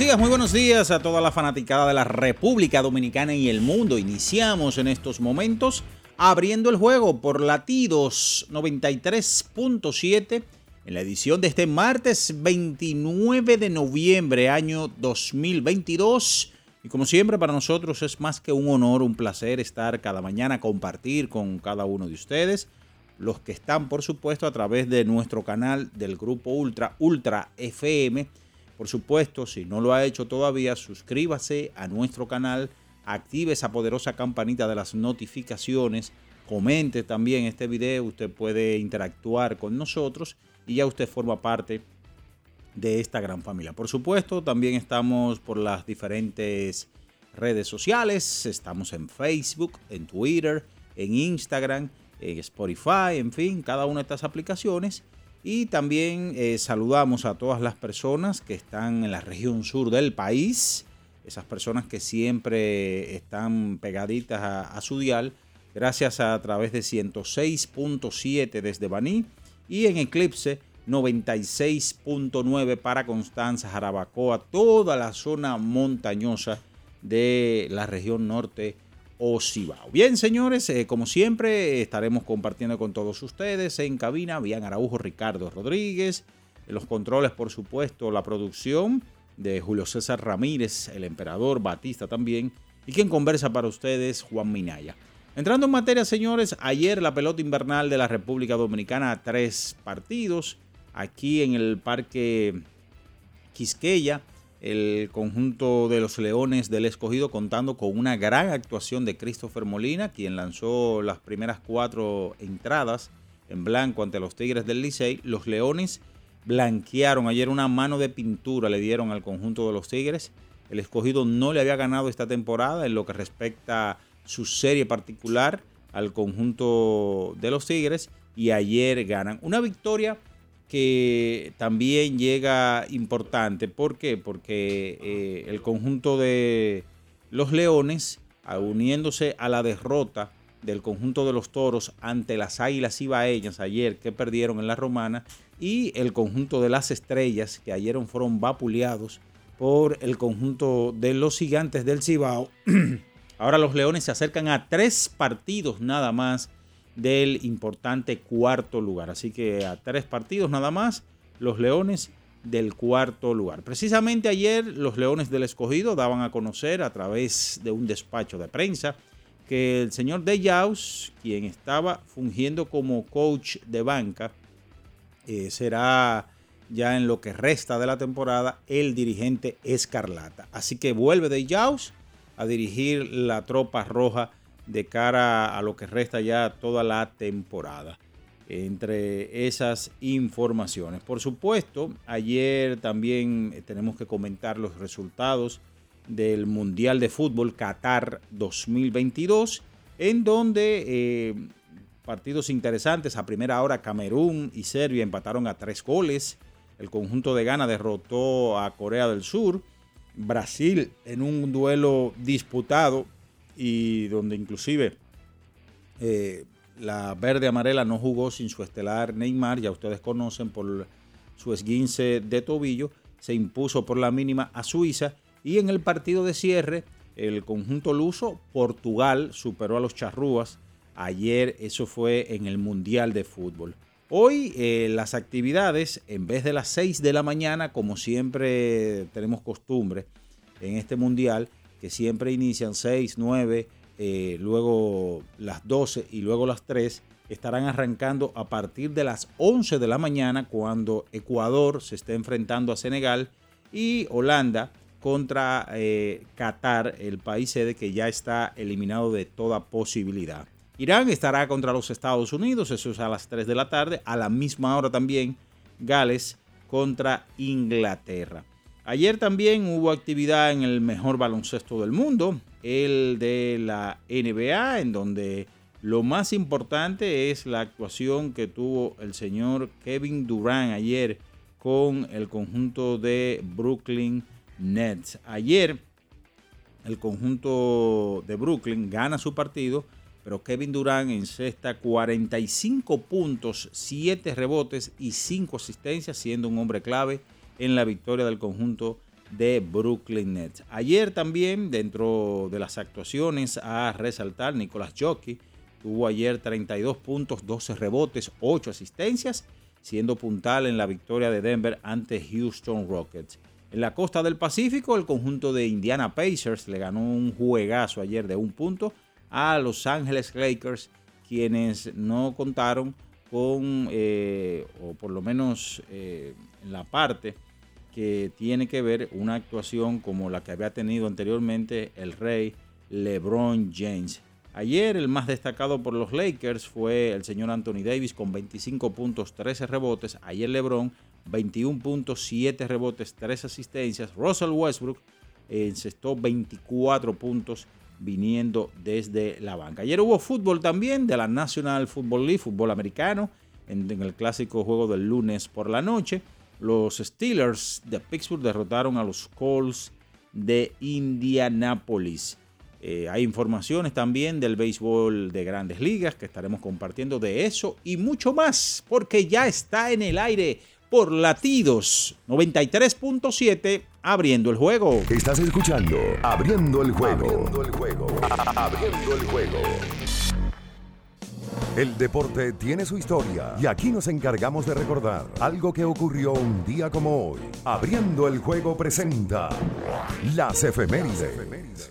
Muy buenos días a toda la fanaticada de la República Dominicana y el mundo. Iniciamos en estos momentos abriendo el juego por latidos 93.7 en la edición de este martes 29 de noviembre año 2022. Y como siempre para nosotros es más que un honor, un placer estar cada mañana, compartir con cada uno de ustedes. Los que están, por supuesto, a través de nuestro canal del grupo Ultra, Ultra FM por supuesto, si no lo ha hecho todavía, suscríbase a nuestro canal, active esa poderosa campanita de las notificaciones, comente también este video, usted puede interactuar con nosotros y ya usted forma parte de esta gran familia. Por supuesto, también estamos por las diferentes redes sociales, estamos en Facebook, en Twitter, en Instagram, en Spotify, en fin, cada una de estas aplicaciones. Y también eh, saludamos a todas las personas que están en la región sur del país, esas personas que siempre están pegaditas a, su dial, gracias a, través de 106.7 desde Baní y en Eclipse 96.9 para Constanza, Jarabacoa, toda la zona montañosa de la región norte Cibao. Bien, señores, eh, como siempre, estaremos compartiendo con todos ustedes en cabina, Bian Araujo, Ricardo Rodríguez, los controles, por supuesto, la producción de Julio César Ramírez, el emperador Batista también, y quien conversa para ustedes, Juan Minaya. Entrando en materia, señores, ayer la pelota invernal de la República Dominicana, tres partidos, aquí en el Parque Quisqueya, el conjunto de los Leones del Escogido contando con una gran actuación de Christopher Molina, quien lanzó las primeras cuatro entradas en blanco ante los Tigres del Licey. Los Leones blanquearon ayer una mano de pintura, le dieron al conjunto de los Tigres. El Escogido no le había ganado esta temporada en lo que respecta a su serie particular al conjunto de los Tigres y ayer ganan. Una victoria que también llega importante. ¿Por qué? Porque eh, el conjunto de los Leones, uniéndose a la derrota del conjunto de los Toros ante las Águilas Ibaeñas ayer que perdieron en la Romana y el conjunto de las Estrellas que ayer fueron vapuleados por el conjunto de los Gigantes del Cibao. Ahora los Leones se acercan a tres partidos nada más del importante cuarto lugar. Así que a tres partidos nada más, los Leones del cuarto lugar. Precisamente ayer los Leones del Escogido daban a conocer a través de un despacho de prensa que el señor De Jaus, quien estaba fungiendo como coach de banca, eh, será ya en lo que resta de la temporada el dirigente Escarlata. Así que vuelve De Jaus a dirigir la tropa roja de cara a lo que resta ya toda la temporada. entre esas informaciones. Por supuesto, ayer también tenemos que comentar los resultados del Mundial de Fútbol Qatar 2022, en donde eh, partidos interesantes, a primera hora Camerún y Serbia empataron a tres goles, el conjunto de Ghana derrotó a Corea del Sur, Brasil en un duelo disputado y donde inclusive eh, la verde amarela no jugó sin su estelar Neymar, ya ustedes conocen por su esguince de tobillo, se impuso por la mínima a Suiza y en el partido de cierre el conjunto luso Portugal superó a los charrúas. Ayer eso fue en el Mundial de Fútbol. Hoy eh, las actividades, en vez de las 6 de la mañana, como siempre tenemos costumbre en este Mundial, que siempre inician 6, 9, eh, luego las 12 y luego las 3, estarán arrancando a partir de las 11 de la mañana cuando Ecuador se esté enfrentando a Senegal y Holanda contra eh, Qatar, el país sede que ya está eliminado de toda posibilidad. Irán estará contra los Estados Unidos, eso es a las 3 de la tarde, a la misma hora también Gales contra Inglaterra. Ayer también hubo actividad en el mejor baloncesto del mundo, el de la NBA, en donde lo más importante es la actuación que tuvo el señor Kevin Durant ayer con el conjunto de Brooklyn Nets. Ayer el conjunto de Brooklyn gana su partido, pero Kevin Durant encesta 45 puntos, 7 rebotes y 5 asistencias, siendo un hombre clave en la victoria del conjunto de Brooklyn Nets. Ayer también, dentro de las actuaciones a resaltar, Nicolás Jockey tuvo ayer 32 puntos, 12 rebotes, 8 asistencias, siendo puntal en la victoria de Denver ante Houston Rockets. En la costa del Pacífico, el conjunto de Indiana Pacers le ganó un juegazo ayer de un punto a Los Ángeles Lakers, quienes no contaron con, eh, o por lo menos eh, en la parte que tiene que ver una actuación como la que había tenido anteriormente el rey LeBron James. Ayer el más destacado por los Lakers fue el señor Anthony Davis con 25 puntos, 13 rebotes. Ayer LeBron 21 puntos, 7 rebotes, 3 asistencias. Russell Westbrook encestó 24 puntos viniendo desde la banca. Ayer hubo fútbol también de la National Football League, fútbol americano, en, en el clásico juego del lunes por la noche. Los Steelers de Pittsburgh derrotaron a los Colts de Indianapolis. Eh, hay informaciones también del béisbol de grandes ligas que estaremos compartiendo de eso y mucho más, porque ya está en el aire por latidos 93.7, abriendo el juego. Estás escuchando Abriendo el juego. Abriendo el juego. Abriendo el juego. El deporte tiene su historia y aquí nos encargamos de recordar algo que ocurrió un día como hoy. Abriendo el juego presenta las efemérides.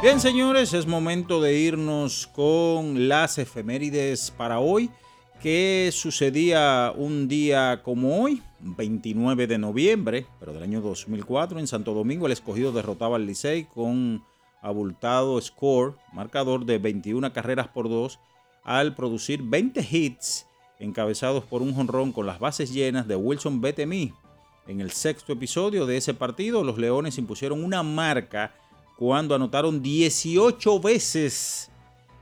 Bien, señores, es momento de irnos con las efemérides para hoy. ¿Qué sucedía un día como hoy? 29 de noviembre, pero del año 2004, en Santo Domingo, el escogido derrotaba al Licey con abultado score, marcador de 21 carreras por 2, al producir 20 hits encabezados por un jonrón con las bases llenas de Wilson Betemy. En el sexto episodio de ese partido, los Leones impusieron una marca cuando anotaron 18 veces.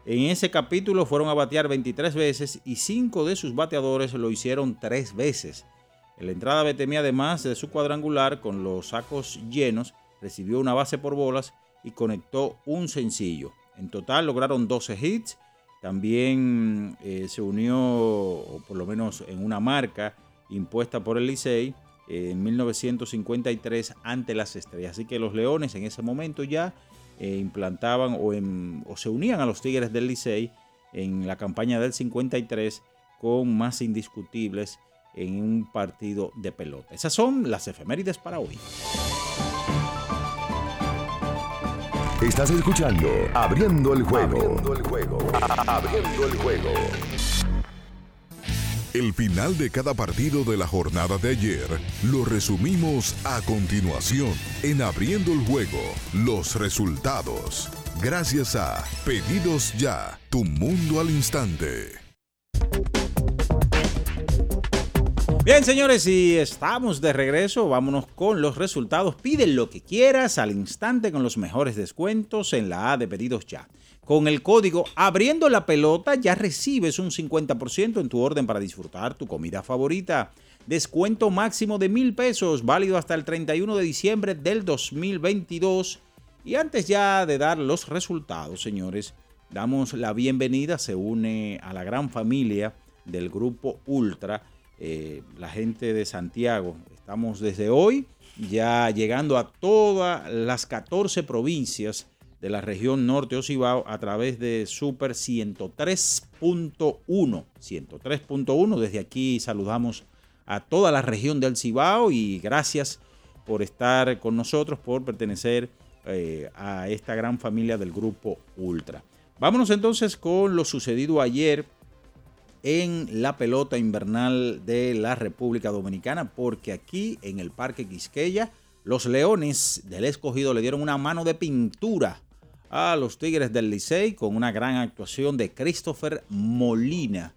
En ese capítulo fueron a batear 23 veces y 5 de sus bateadores lo hicieron 3 veces. En la entrada Betemí, además de su cuadrangular con los sacos llenos, recibió una base por bolas y conectó un sencillo. En total lograron 12 hits. También eh, se unió, por lo menos en una marca impuesta por el Licey, en 1953 ante las estrellas. Así que los Leones en ese momento ya eh, implantaban o, se unían a los Tigres del Licey en la campaña del 53 con más indiscutibles en un partido de pelota. Esas son las efemérides para hoy. Estás escuchando Abriendo el juego. Abriendo el juego. Abriendo el juego. El final de cada partido de la jornada de ayer lo resumimos a continuación en Abriendo el Juego, los resultados. Gracias a Pedidos Ya, tu mundo al instante. Bien, señores, y estamos de regreso. Vámonos con los resultados. Pide lo que quieras al instante con los mejores descuentos en la A de Pedidos Ya. Con el código Abriendo la Pelota ya recibes un 50% en tu orden para disfrutar tu comida favorita. Descuento máximo de mil pesos, válido hasta el 31 de diciembre del 2022. Y antes ya de dar los resultados, señores, damos la bienvenida. Se une a la gran familia del grupo Ultra, eh, la gente de Santiago. Estamos desde hoy ya llegando a todas las 14 provincias de la región norte Ocibao a través de Super 103.1. 103.1. Desde aquí saludamos a toda la región del Cibao y gracias por estar con nosotros, por pertenecer eh, a esta gran familia del grupo Ultra. Vámonos entonces con lo sucedido ayer en la pelota invernal de la República Dominicana, porque aquí en el Parque Quisqueya, los Leones del Escogido le dieron una mano de pintura a los Tigres del Licey con una gran actuación de Christopher Molina,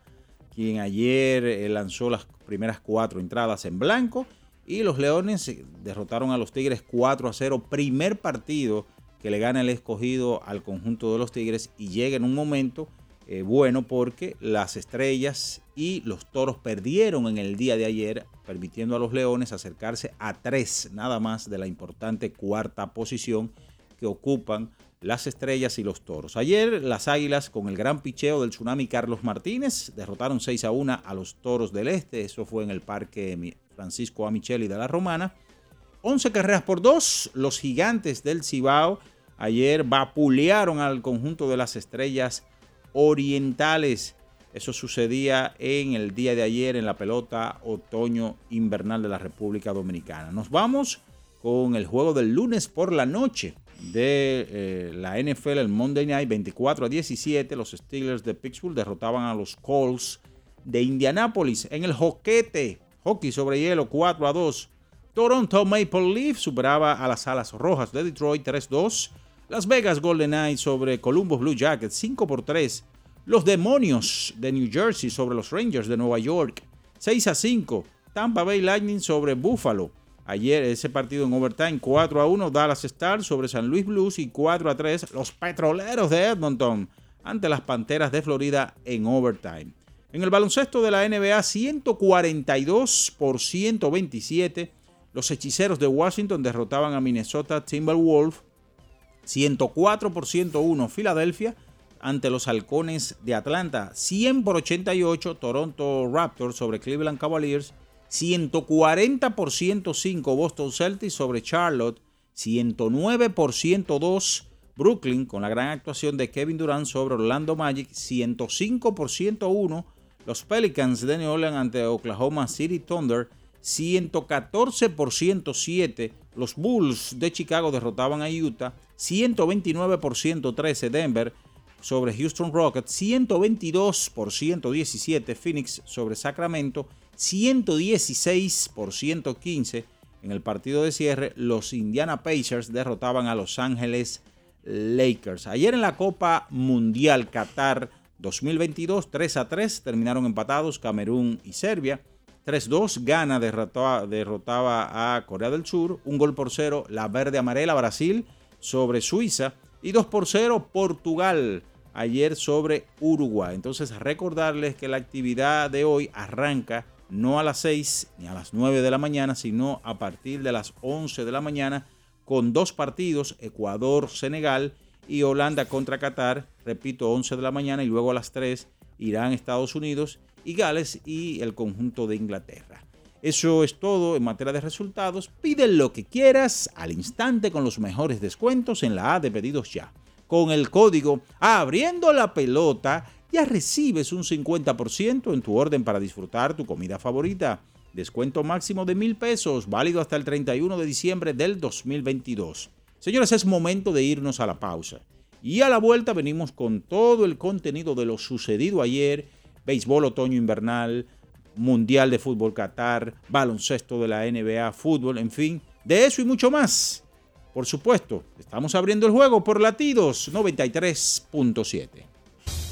quien ayer eh, lanzó las primeras cuatro entradas en blanco y los Leones derrotaron a los Tigres 4 a 0, primer partido que le gana el escogido al conjunto de los Tigres y llega en un momento eh, bueno porque las estrellas y los toros perdieron en el día de ayer, permitiendo a los Leones acercarse a tres nada más de la importante cuarta posición que ocupan las estrellas y los toros. Ayer las águilas con el gran picheo del tsunami Carlos Martínez derrotaron 6 a 1 a los toros del este. Eso fue en el parque Francisco Amicheli de la Romana. 11 carreras por 2. Los gigantes del Cibao ayer vapulearon al conjunto de las estrellas orientales. Eso sucedía en el día de ayer en la pelota otoño invernal de la República Dominicana. Nos vamos con el juego del lunes por la noche de eh, la NFL el Monday Night 24 a 17. Los Steelers de Pittsburgh derrotaban a los Colts de Indianápolis en el joquete. Hockey sobre hielo 4 a 2. Toronto Maple Leaf superaba a las Alas Rojas de Detroit 3-2. Las Vegas Golden Knights sobre Columbus Blue Jackets 5 por 3. Los Demonios de New Jersey sobre los Rangers de Nueva York 6 a 5. Tampa Bay Lightning sobre Buffalo Ayer ese partido en overtime 4 a 1 Dallas Stars sobre San Luis Blues y 4 a 3 los Petroleros de Edmonton ante las Panteras de Florida en overtime. En el baloncesto de la NBA 142 por 127 los Hechiceros de Washington derrotaban a Minnesota Timberwolves 104 por 101 Filadelfia ante los Halcones de Atlanta 100 por 88 Toronto Raptors sobre Cleveland Cavaliers 140 por 105 Boston Celtics sobre Charlotte, 109 por 102 Brooklyn con la gran actuación de Kevin Durant sobre Orlando Magic, 105 por 101 los Pelicans de New Orleans ante Oklahoma City Thunder, 114 por 107 los Bulls de Chicago derrotaban a Utah, 129 por 113 Denver sobre Houston Rockets, 122 por 117 Phoenix sobre Sacramento 116 por 115 en el partido de cierre, los Indiana Pacers derrotaban a Los Ángeles Lakers. Ayer en la Copa Mundial Qatar 2022, 3 a 3 terminaron empatados Camerún y Serbia. 3-2, Ghana derrotaba, derrotaba a Corea del Sur. Un gol por cero, la verde amarela Brasil sobre Suiza. Y 2 por 0, Portugal ayer sobre Uruguay. Entonces, recordarles que la actividad de hoy arranca no a las 6 ni a las 9 de la mañana, sino a partir de las 11 de la mañana, con dos partidos, Ecuador-Senegal y Holanda contra Qatar, repito, 11 de la mañana y luego a las 3, Irán, Estados Unidos y Gales y el conjunto de Inglaterra. Eso es todo en materia de resultados. Pide lo que quieras al instante con los mejores descuentos en la A de pedidos ya. Con el código abriendo la pelota ya recibes un 50% en tu orden para disfrutar tu comida favorita. Descuento máximo de mil pesos, válido hasta el 31 de diciembre del 2022. Señores, es momento de irnos a la pausa. Y a la vuelta venimos con todo el contenido de lo sucedido ayer, béisbol otoño invernal, Mundial de Fútbol Qatar, baloncesto de la NBA, fútbol, en fin, de eso y mucho más. Por supuesto, estamos abriendo el juego por latidos 93.7.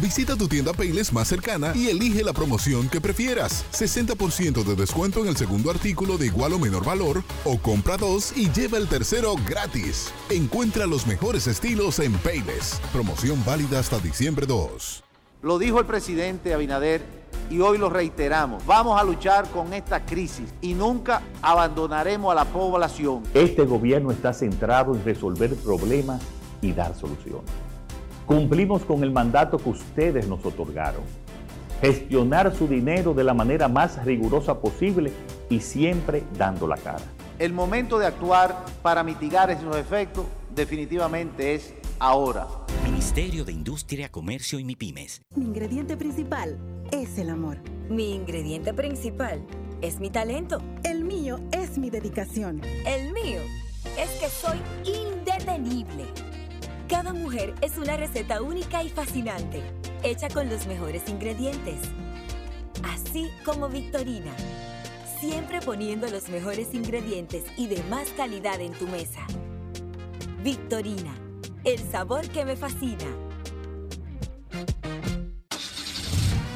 Visita tu tienda Payless más cercana y elige la promoción que prefieras. 60% de descuento en el segundo artículo de igual o menor valor o compra dos y lleva el tercero gratis. Encuentra los mejores estilos en Payless. Promoción válida hasta diciembre 2. Lo dijo el presidente Abinader y hoy lo reiteramos. Vamos a luchar con esta crisis y nunca abandonaremos a la población. Este gobierno está centrado en resolver problemas y dar soluciones. Cumplimos con el mandato que ustedes nos otorgaron. Gestionar su dinero de la manera más rigurosa posible y siempre dando la cara. El momento de actuar para mitigar esos efectos definitivamente es ahora. Ministerio de Industria, Comercio y MIPIMES. Mi ingrediente principal es el amor. Mi ingrediente principal es mi talento. El mío es mi dedicación. El mío es que soy indetenible. Cada mujer es una receta única y fascinante, hecha con los mejores ingredientes. Así como Victorina, siempre poniendo los mejores ingredientes y de más calidad en tu mesa. Victorina, el sabor que me fascina.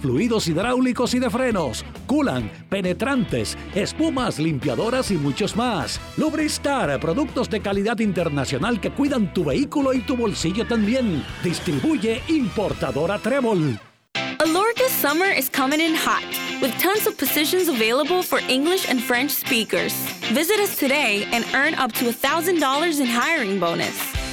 fluidos hidráulicos y de frenos, culan, penetrantes, espumas, limpiadoras y muchos más. Lubristar, productos de calidad internacional que cuidan tu vehículo y tu bolsillo también. Distribuye importadora Trébol. Alorca's summer is coming in hot, with tons of positions available for English and French speakers. Visit us today and earn up to $1,000 in hiring bonus.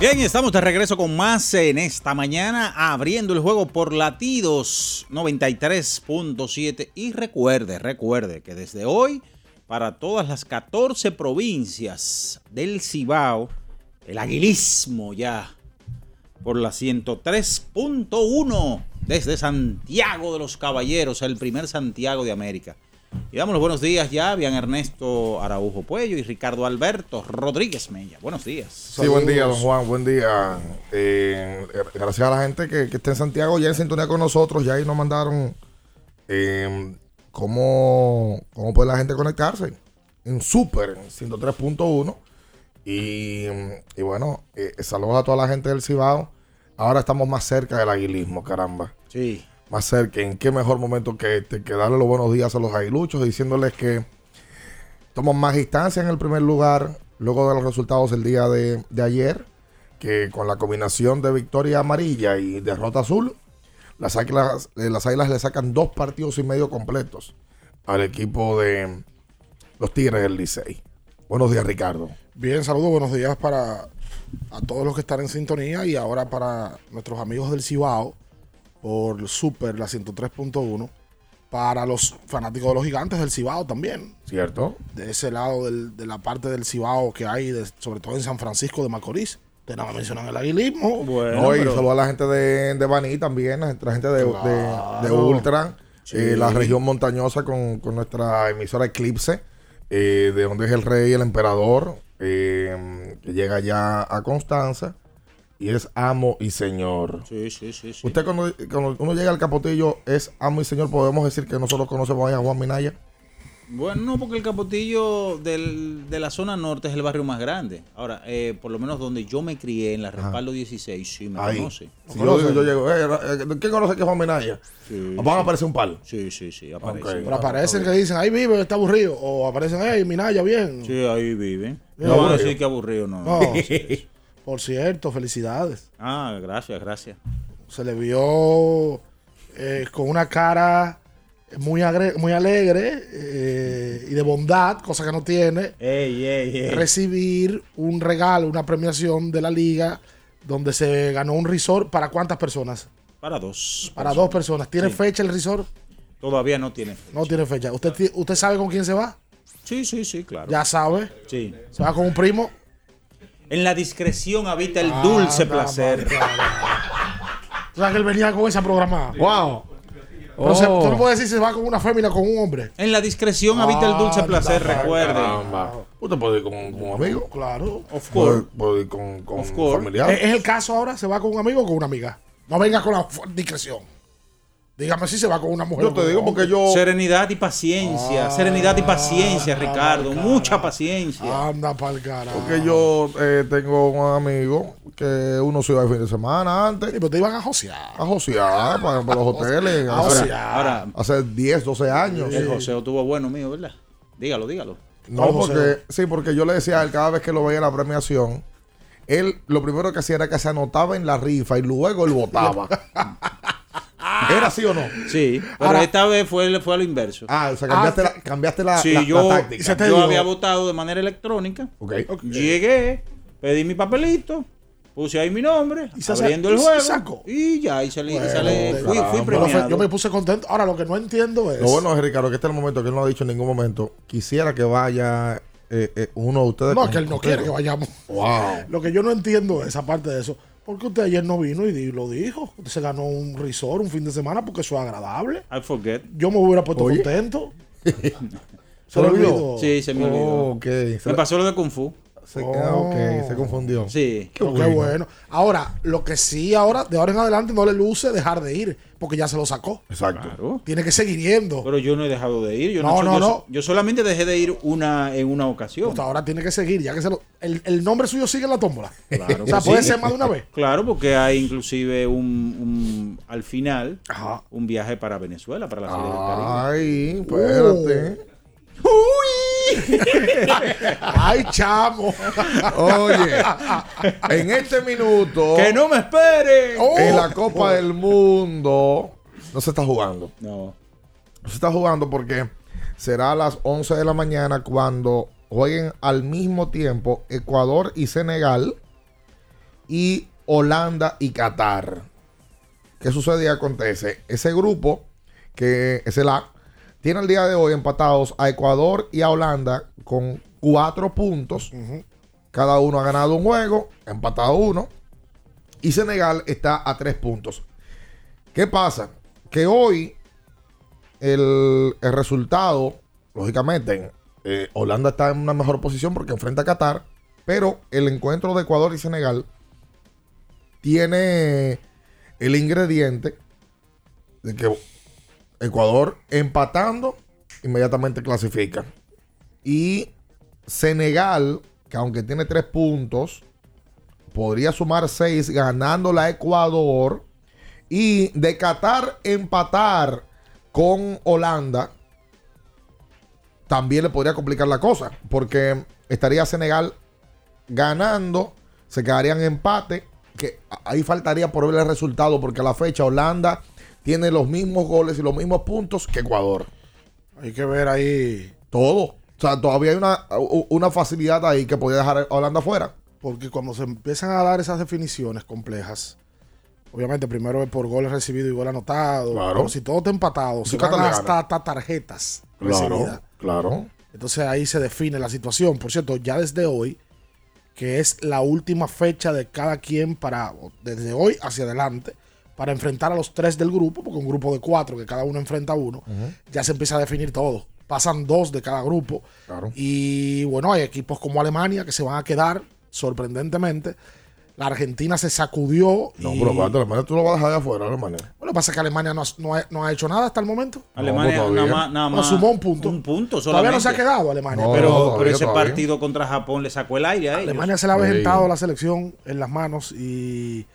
Bien, estamos de regreso con más en esta mañana, abriendo el juego por latidos 93.7. Y recuerde, recuerde que desde hoy para todas las 14 provincias del Cibao. El aguilismo ya por la 103.1 desde Santiago de los Caballeros, el primer Santiago de América. Y damos los buenos días ya, bien Ernesto Araujo Puello y Ricardo Alberto Rodríguez Mella. Buenos días. Sí, buen día, don Juan, buen día. Eh, gracias a la gente que, que, está en Santiago ya en sintonía con nosotros, ya ahí nos mandaron eh, cómo, cómo puede la gente conectarse en Super 103.1. Y, y, bueno, eh, saludos a toda la gente del Cibao. Ahora estamos más cerca del aguilismo, caramba. Sí más cerca. ¿En qué mejor momento que este? Que darle los buenos días a los aguiluchos, diciéndoles que toman más distancia en el primer lugar, luego de los resultados del día de, ayer, que con la combinación de victoria amarilla y derrota azul, las águilas, eh, las le sacan dos partidos y medio completos al equipo de los Tigres del Licey. Buenos días, Ricardo. Bien, saludos, buenos días para a todos los que están en sintonía y ahora para nuestros amigos del Cibao por Super, la 103.1, para los fanáticos de los gigantes del Cibao también. ¿Cierto? De ese lado del, de la parte del Cibao que hay, de, sobre todo en San Francisco de Macorís. Ustedes nada más mencionan el aguilismo. Bueno, no, y pero... solo a la gente de, de Baní también, la gente de, claro. de, de Ultra, sí. eh, la región montañosa con, con nuestra emisora Eclipse, eh, de donde es el rey y el emperador, eh, que llega ya a Constanza y es amo y señor. Sí, sí, sí. sí. Usted cuando, cuando, uno llega al Capotillo es amo y señor, podemos decir que nosotros conocemos a Juan Minaya. Bueno, no, porque el Capotillo del, de la zona norte es el barrio más grande. Ahora, eh, por lo menos donde yo me crié, en la Respaldo Ajá. 16, sí me Ahí. conoce. Si yo, yo, llego, eh, ¿quién conoce que es Juan Minaya? Sí, Van a aparecer un palo. Sí, sí, sí, aparecen. Okay. Pero aparecen que dicen, ahí vive, está aburrido. O aparecen, hey, Minaya, bien. Sí, ahí viven. No van a decir que aburrido, no. no sí. Por cierto, felicidades. Ah, gracias, gracias. Se le vio eh, con una cara muy, muy alegre eh, y de bondad, cosa que no tiene. Ey, ey, ey. Recibir un regalo, una premiación de la liga donde se ganó un resort para cuántas personas? Para dos. Para personas. dos personas. ¿Tiene sí. fecha el resort? Todavía no tiene fecha. No tiene fecha. ¿Usted, ¿Usted sabe con quién se va? Sí, sí, sí, claro. Ya sabe. Sí. Se va con un primo. En la discreción habita el dulce ah, placer. O sea que él venía con esa programada. ¡Wow! Pero oh. se, tú no puedes decir se va con una fémina con un hombre. En la discreción ah, habita el dulce placer, recuerde. Usted puede ir con, con, un amigo. Claro. Of course. Puede, ir con, con of un familiar. ¿Es, ¿Es el caso ahora? ¿Se va con un amigo o con una amiga? No venga con la discreción. Dígame si se va con una mujer. Yo te digo porque yo. Serenidad y paciencia. Ah, serenidad y paciencia, Ricardo. Mucha paciencia. Anda pa'l carajo. Porque yo eh, tengo un amigo que uno se iba el fin de semana antes. Sí, pero te iban a josear. A josear para, para los hoteles. A josear. Ahora, hace 10, 12 años. El joseo tuvo bueno mío, ¿verdad? Dígalo, dígalo. No, porque, sí, porque yo le decía a él cada vez que lo veía en la premiación, él lo primero que hacía era que se anotaba en la rifa y luego él votaba. ¿Era así o no? Sí, pero Ahora, esta vez fue, fue a lo inverso. Ah, o sea, cambiaste, ah, la, cambiaste la, sí, la, yo, la táctica. Yo digo, había votado de manera electrónica. Okay. okay. Llegué, pedí mi papelito, puse ahí mi nombre, y abriendo el juego. Sacó. Y ya, y salí, bueno, y sale, fui, fui premiado. Yo me puse contento. Ahora, lo que no entiendo es... Lo bueno es, Ricardo, que este es el momento que él no ha dicho en ningún momento. Quisiera que vaya eh, eh, uno de ustedes. No, que él no quiere que vayamos. Wow. Lo que yo no entiendo es, aparte de eso, porque usted ayer no vino y lo dijo. Usted se ganó un resort un fin de semana porque eso es agradable. I forget. Yo me hubiera puesto Oye. contento. ¿Se, lo olvidó? Sí, se me olvidó. Oh, okay. Me pasó lo de Kung Fu. Se, oh. okay, se confundió. Sí. Qué, bueno. qué, bueno. Ahora, lo que sí ahora, de ahora en adelante, no le luce dejar de ir, porque ya se lo sacó. Exacto. Claro. Tiene que seguir yendo. Pero yo no he dejado de ir. Yo no, no, yo, no. Yo solamente dejé de ir una en una ocasión. Pues ahora tiene que seguir, ya que se lo, el, el, nombre suyo sigue en la tómbola. Claro. o sea, puede sí. ser más de una vez. Claro, porque hay inclusive un, un al final, Ajá. un viaje para Venezuela, para la Serie del Caribe. Ay, espérate. ¡Uy! ¡Ay, chamo! Oye, en este minuto. ¡Que no me esperen! Oh, en la Copa oh. del Mundo no se está jugando. No. No se está jugando porque será a las 11 de la mañana cuando jueguen al mismo tiempo Ecuador y Senegal y Holanda y Qatar. ¿Qué sucede y acontece? Ese grupo, que es el A, tiene el día de hoy empatados a Ecuador y a Holanda con cuatro puntos. Cada uno ha ganado un juego, empatado uno. Y Senegal está a tres puntos. ¿Qué pasa? Que hoy el, el resultado, lógicamente, eh, Holanda está en una mejor posición porque enfrenta a Qatar. Pero el encuentro de Ecuador y Senegal tiene el ingrediente de que Ecuador empatando inmediatamente clasifica. Y Senegal, que aunque tiene tres puntos, podría sumar seis ganando la Ecuador. Y de Qatar empatar con Holanda, también le podría complicar la cosa. Porque estaría Senegal ganando, se quedarían en empate. Que ahí faltaría por ver el resultado, porque a la fecha Holanda tiene los mismos goles y los mismos puntos que Ecuador. Hay que ver ahí. Todo. O sea, todavía hay una, una facilidad ahí que podría dejar a Holanda fuera. Porque cuando se empiezan a dar esas definiciones complejas, obviamente primero es por goles recibidos y gol anotado. Claro. Pero si todo está empatado, se van hasta, hasta tarjetas Claro, recibidas. claro. Entonces ahí se define la situación. Por cierto, ya desde hoy, que es la última fecha de cada quien para, desde hoy hacia adelante, para enfrentar a los tres del grupo, porque un grupo de cuatro, que cada uno enfrenta a uno, ya se empieza a definir todo. Pasan dos de cada grupo. Y bueno, hay equipos como Alemania que se van a quedar, sorprendentemente. La Argentina se sacudió. No, y- pero Alemania tú lo vas a dejar de afuera, Alemania. Bueno, lo que pasa es que Alemania no, ha- no ha, no ha hecho nada hasta el momento. Alemania No, pues nada más, nada más- sumó un punto. Un punto Todavía no se ha quedado Alemania. No, pero, no, pero todavía, ese todavía. partido contra Japón le sacó el aire a ellos. Alemania se le ha Sí. aventado la selección en las manos y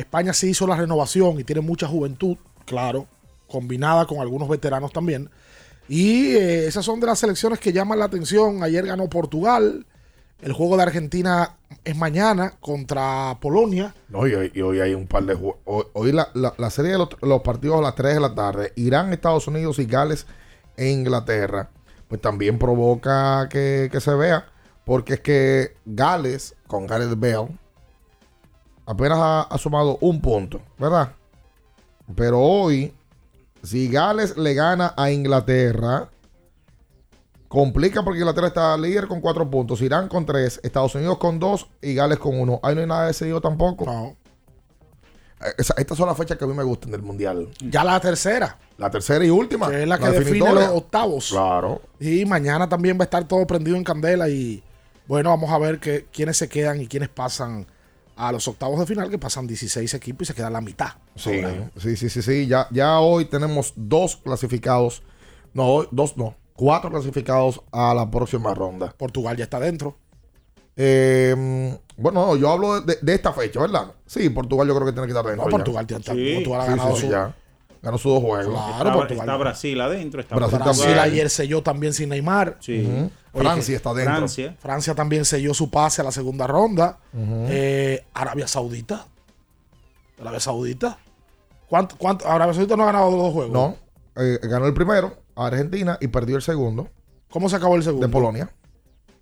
España sí hizo la renovación y tiene mucha juventud, claro, combinada con algunos veteranos también. Y eh, esas son de las selecciones que llaman la atención. Ayer ganó Portugal. El juego de Argentina es mañana contra Polonia. No, y, hoy- hay un par de juegos. Hoy, la, la- serie de los, partidos a las 3 de la tarde, Irán, Estados Unidos y Gales e Inglaterra, pues también provoca que, que se vea, porque es que Gales, con Gareth Bale, apenas ha, ha sumado un punto, ¿verdad? Pero hoy, si Gales le gana a Inglaterra, complica porque Inglaterra está líder con cuatro puntos, Irán con tres, Estados Unidos con dos y Gales con uno. Ahí no hay nada decidido tampoco. No. Eh, esa- estas son las fechas que a mí me gustan del Mundial. Ya la tercera, La tercera y última. que es la que define los octavos. Claro. Y mañana también va a estar todo prendido en candela y bueno, vamos a ver que, quiénes se quedan y quiénes pasan a los octavos de final, que pasan 16 equipos y se queda la mitad. Sí, sí, sí, sí, sí. Ya, ya hoy tenemos dos clasificados. No, hoy- dos no. Cuatro clasificados a la próxima ronda. Portugal ya está dentro. Eh, bueno, no, yo hablo de, de esta fecha, ¿verdad? Sí, Portugal yo creo que tiene que estar dentro. No, ya. Portugal, tiene- Sí. Portugal ha Sí, ganado sí, sí, su- ya. Ganó sus dos juegos. Claro, está, está Brasil adentro. Está Brasil. Brasil ayer selló también sin Neymar. Sí. Oye, Francia está dentro. Francia. Francia también selló su pase a la segunda ronda. Eh, Arabia Saudita. Arabia Saudita. ¿Cuánto, cuánto? Arabia Saudita no ha ganado los dos juegos. No, eh, ganó el primero a Argentina y perdió el segundo ¿Cómo se acabó el segundo? de Polonia.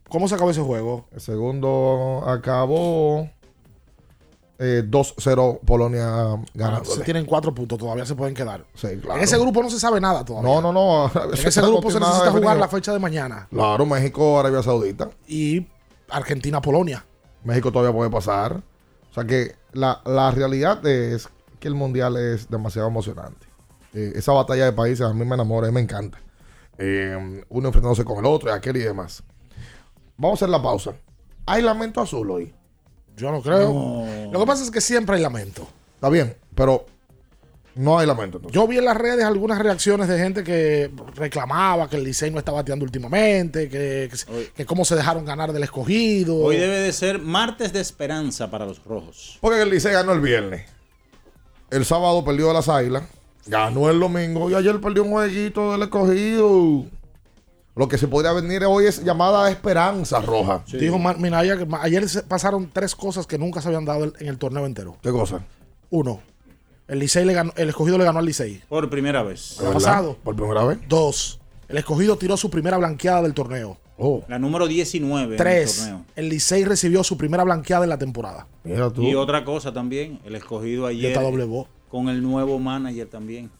¿Cómo se acabó ese juego? El segundo acabó eh, 2-0 Polonia ganando. Se tienen cuatro puntos, todavía se pueden quedar. Sí, claro. En ese grupo no se sabe nada todavía. No, no, no. En ese grupo se necesita jugar la fecha de mañana. Claro, México, Arabia Saudita. Y Argentina-Polonia. México todavía puede pasar. O sea que la, la realidad es que el mundial es demasiado emocionante. Eh, esa batalla de países a mí me enamora y me encanta. Eh, uno enfrentándose con el otro y aquel y demás. Vamos a hacer la pausa. ¿Hay lamento azul hoy? Yo no creo. Lo que pasa es que siempre hay lamento. Está bien, pero no hay lamento. entonces. Yo vi en las redes algunas reacciones de gente que reclamaba que el Licey no está bateando últimamente, que, que, que cómo se dejaron ganar del escogido. Hoy debe de ser martes de esperanza para los rojos. Porque el Licey ganó el viernes. El sábado perdió a las águilas. Ganó el domingo y ayer perdió un jueguito del escogido. Lo que se podría venir hoy es llamada esperanza roja. Dijo Mar- Minaya que ayer se pasaron tres cosas que nunca se habían dado en el torneo entero. ¿Qué cosa? Uno, el Licey le ganó, el escogido le ganó al Licey. Por primera vez. ¿Qué ha pasado? Por primera vez. Dos, el escogido tiró su primera blanqueada del torneo. Oh, La número 19 en el Tres, torneo. el Licey recibió su primera blanqueada en la temporada. mira tú. Y otra cosa también, el escogido ayer esta doble voz. con el nuevo manager también.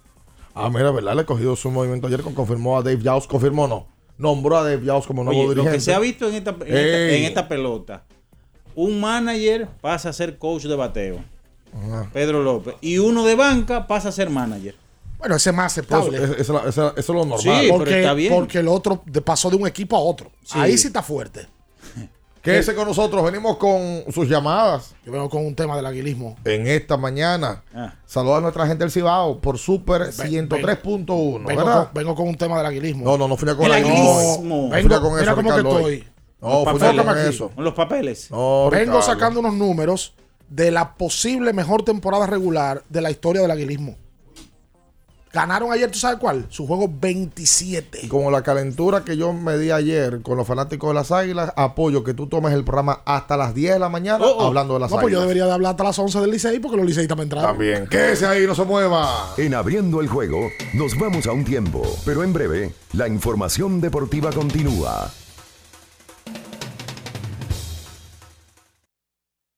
Ah, mira, ¿verdad? Le cogido su movimiento ayer, con- confirmó a Dave Yaus, confirmó no. Nombró a Dave Yaus como nuevo Oye, lo dirigente. que se ha visto en esta, en, esta, Ey. en esta pelota, un manager pasa a ser coach de bateo, Ajá. Pedro López, y uno de banca pasa a ser manager. Bueno, ese es más aceptable. Eso, eso- eso- es lo normal. Sí, pero porque, está bien. porque el otro de- pasó de un equipo a otro. Sí. Ahí sí está fuerte. Quédese con nosotros, venimos con sus llamadas Yo vengo con un tema del aguilismo. en esta mañana. Ah. Saludos a nuestra gente del Cibao por Super 103.1, Vengo con, vengo con un tema del aguilismo. No, no, no fui a con El aguilismo. No, Vengo- fui a con mira eso, cómo que Ricardo, hoy. estoy. No, Los fui a con aquí. eso. Con los papeles. No, Vengo Ricardo. sacando unos números de la posible mejor temporada regular de la historia del aguilismo. Ganaron ayer, ¿tú sabes cuál? Su juego 27. Y como la calentura que yo me di ayer con los fanáticos de las águilas, apoyo que tú tomes el programa hasta las 10 de la mañana Oh, oh. hablando de las No, pues yo águilas. debería de hablar hasta las 11 del Licey porque los liceístas me entraron. También. Quédese ahí, no se mueva. En abriendo el juego, nos vamos a un tiempo, pero en breve, la información deportiva continúa.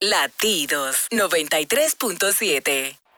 Latidos 93.7.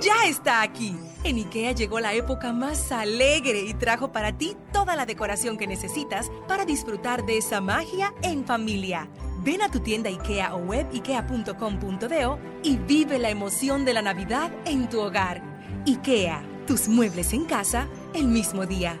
Ya está aquí. En IKEA llegó la época más alegre y trajo para ti toda la decoración que necesitas para disfrutar de esa magia en familia. Ven a tu tienda IKEA o web ikea.com.do y vive la emoción de la Navidad en tu hogar. IKEA, tus muebles en casa el mismo día.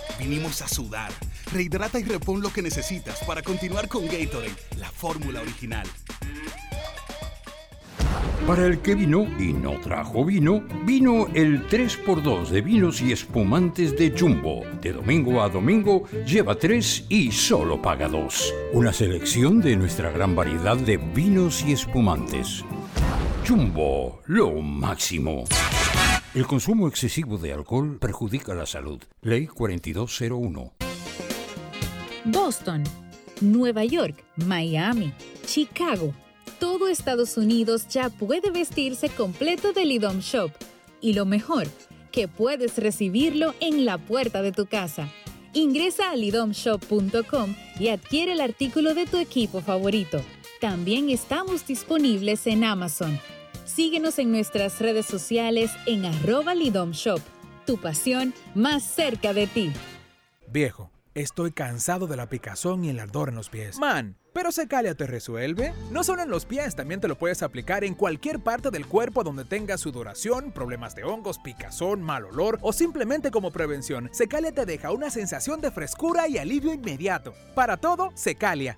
vinimos a sudar. Rehidrata y repon lo que necesitas para continuar con Gatorade, la fórmula original. Para el que vino y no trajo vino, vino el 3x2 de vinos y espumantes de Jumbo. De domingo a domingo, lleva 3 y solo paga 2. Una selección de nuestra gran variedad de vinos y espumantes. Jumbo, lo máximo. El consumo excesivo de alcohol perjudica la salud. Ley 4201. Boston, Nueva York, Miami, Chicago. Todo Estados Unidos ya puede vestirse completo del IDOM Shop. Y lo mejor, que puedes recibirlo en la puerta de tu casa. Ingresa a lidomshop.com y adquiere el artículo de tu equipo favorito. También estamos disponibles en Amazon. Síguenos en nuestras redes sociales en arroba lidomshop. Tu pasión más cerca de ti. Viejo, estoy cansado de la picazón y el ardor en los pies. Man, pero Secalia te resuelve. No solo en los pies, también te lo puedes aplicar en cualquier parte del cuerpo donde tengas sudoración, problemas de hongos, picazón, mal olor o simplemente como prevención. Secalia te deja una sensación de frescura y alivio inmediato. Para todo, Secalia.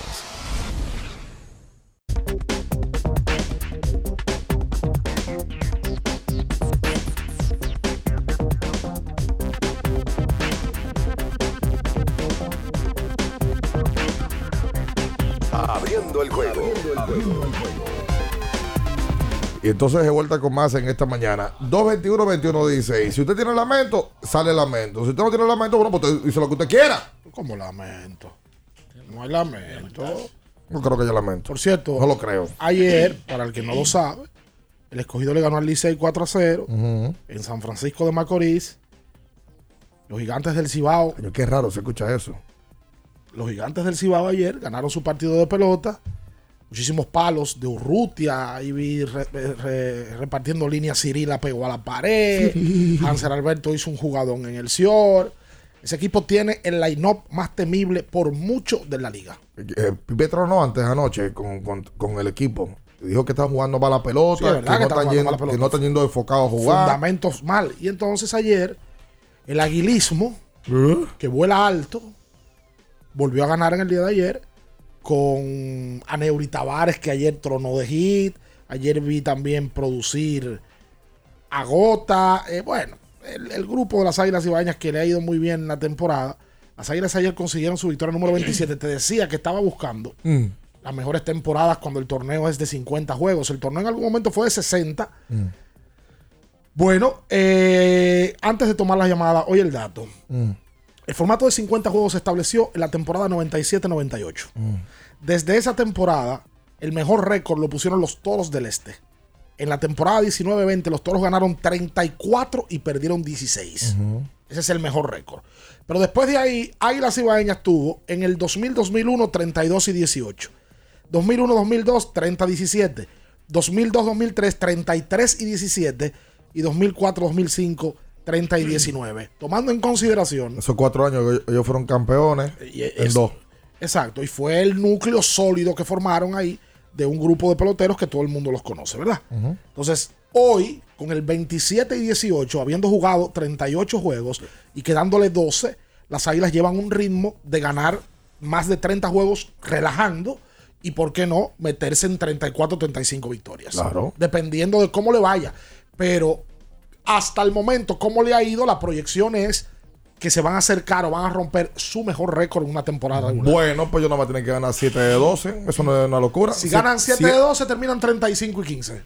Abriendo el juego. Y entonces de vuelta con más en esta mañana. 221-2116. Si usted tiene lamento, sale lamento. Si usted no tiene lamento, bueno, pues usted dice lo que usted quiera. ¿Cómo lamento? No hay lamento. No creo que haya lamento. Por cierto, No lo creo. ayer, para el que no lo sabe, el escogido le ganó al Licey 4 a 0 Ujú. en San Francisco de Macorís. Los gigantes del Cibao. Coño, qué raro se escucha eso. Los gigantes del Cibao ayer ganaron su partido de pelota. Muchísimos palos de Urrutia. Ahí vi re- re- repartiendo líneas. Cirila pegó a la pared. Hansel Alberto hizo un jugadón en el Sior. Ese equipo tiene el line-up más temible por mucho de la liga. Eh, Pipe tronó antes anoche con, con- con el equipo. Dijo que están jugando mal la pelota, Sí, es verdad que, que no están están jugando yendo, mal la pelota. que no están yendo enfocados a jugar. Fundamentos mal. Y entonces ayer, el aguilismo, ¿Eh? que vuela alto, volvió a ganar en el día de ayer con Aneuri Tavares, que ayer tronó de hit. Ayer vi también producir a Gota. Eh, bueno, el, el grupo de las Águilas Ibañas que le ha ido muy bien en la temporada. Las Águilas ayer consiguieron su victoria número 27. Te decía que estaba buscando Mm. las mejores temporadas cuando el torneo es de 50 juegos. El torneo en algún momento fue de 60. Mm. Bueno, eh, antes de tomar la llamada, hoy el dato. Mm. El formato de 50 juegos se estableció en la temporada 97-98. Mm. Desde esa temporada, el mejor récord lo pusieron los Toros del Este. En la temporada 19-20, los Toros ganaron 34 y perdieron 16. Ese es el mejor récord. Pero después de ahí, Águilas Ibaeñas tuvo en el 2000-2001 32 y 18. 2001-2002 30-17. 2002-2003 33 y 17. Y 2004-2005 30 y 19. Tomando en consideración Esos cuatro años ellos fueron campeones y en es- dos. Exacto, y fue el núcleo sólido que formaron ahí de un grupo de peloteros que todo el mundo los conoce, ¿verdad? Entonces, hoy, con el 27 y 18, habiendo jugado 38 juegos y quedándole 12, las Águilas llevan un ritmo de ganar más de 30 juegos relajando y, ¿por qué no?, meterse en 34 35 victorias. Claro. Dependiendo de cómo le vaya. Pero hasta el momento, cómo le ha ido, la proyección es que se van a acercar o van a romper su mejor récord en una temporada regular. Bueno, pues yo no me tienen que ganar 7 de 12. Eso no es una locura. Si ganan 7 de 12, terminan 35 y 15.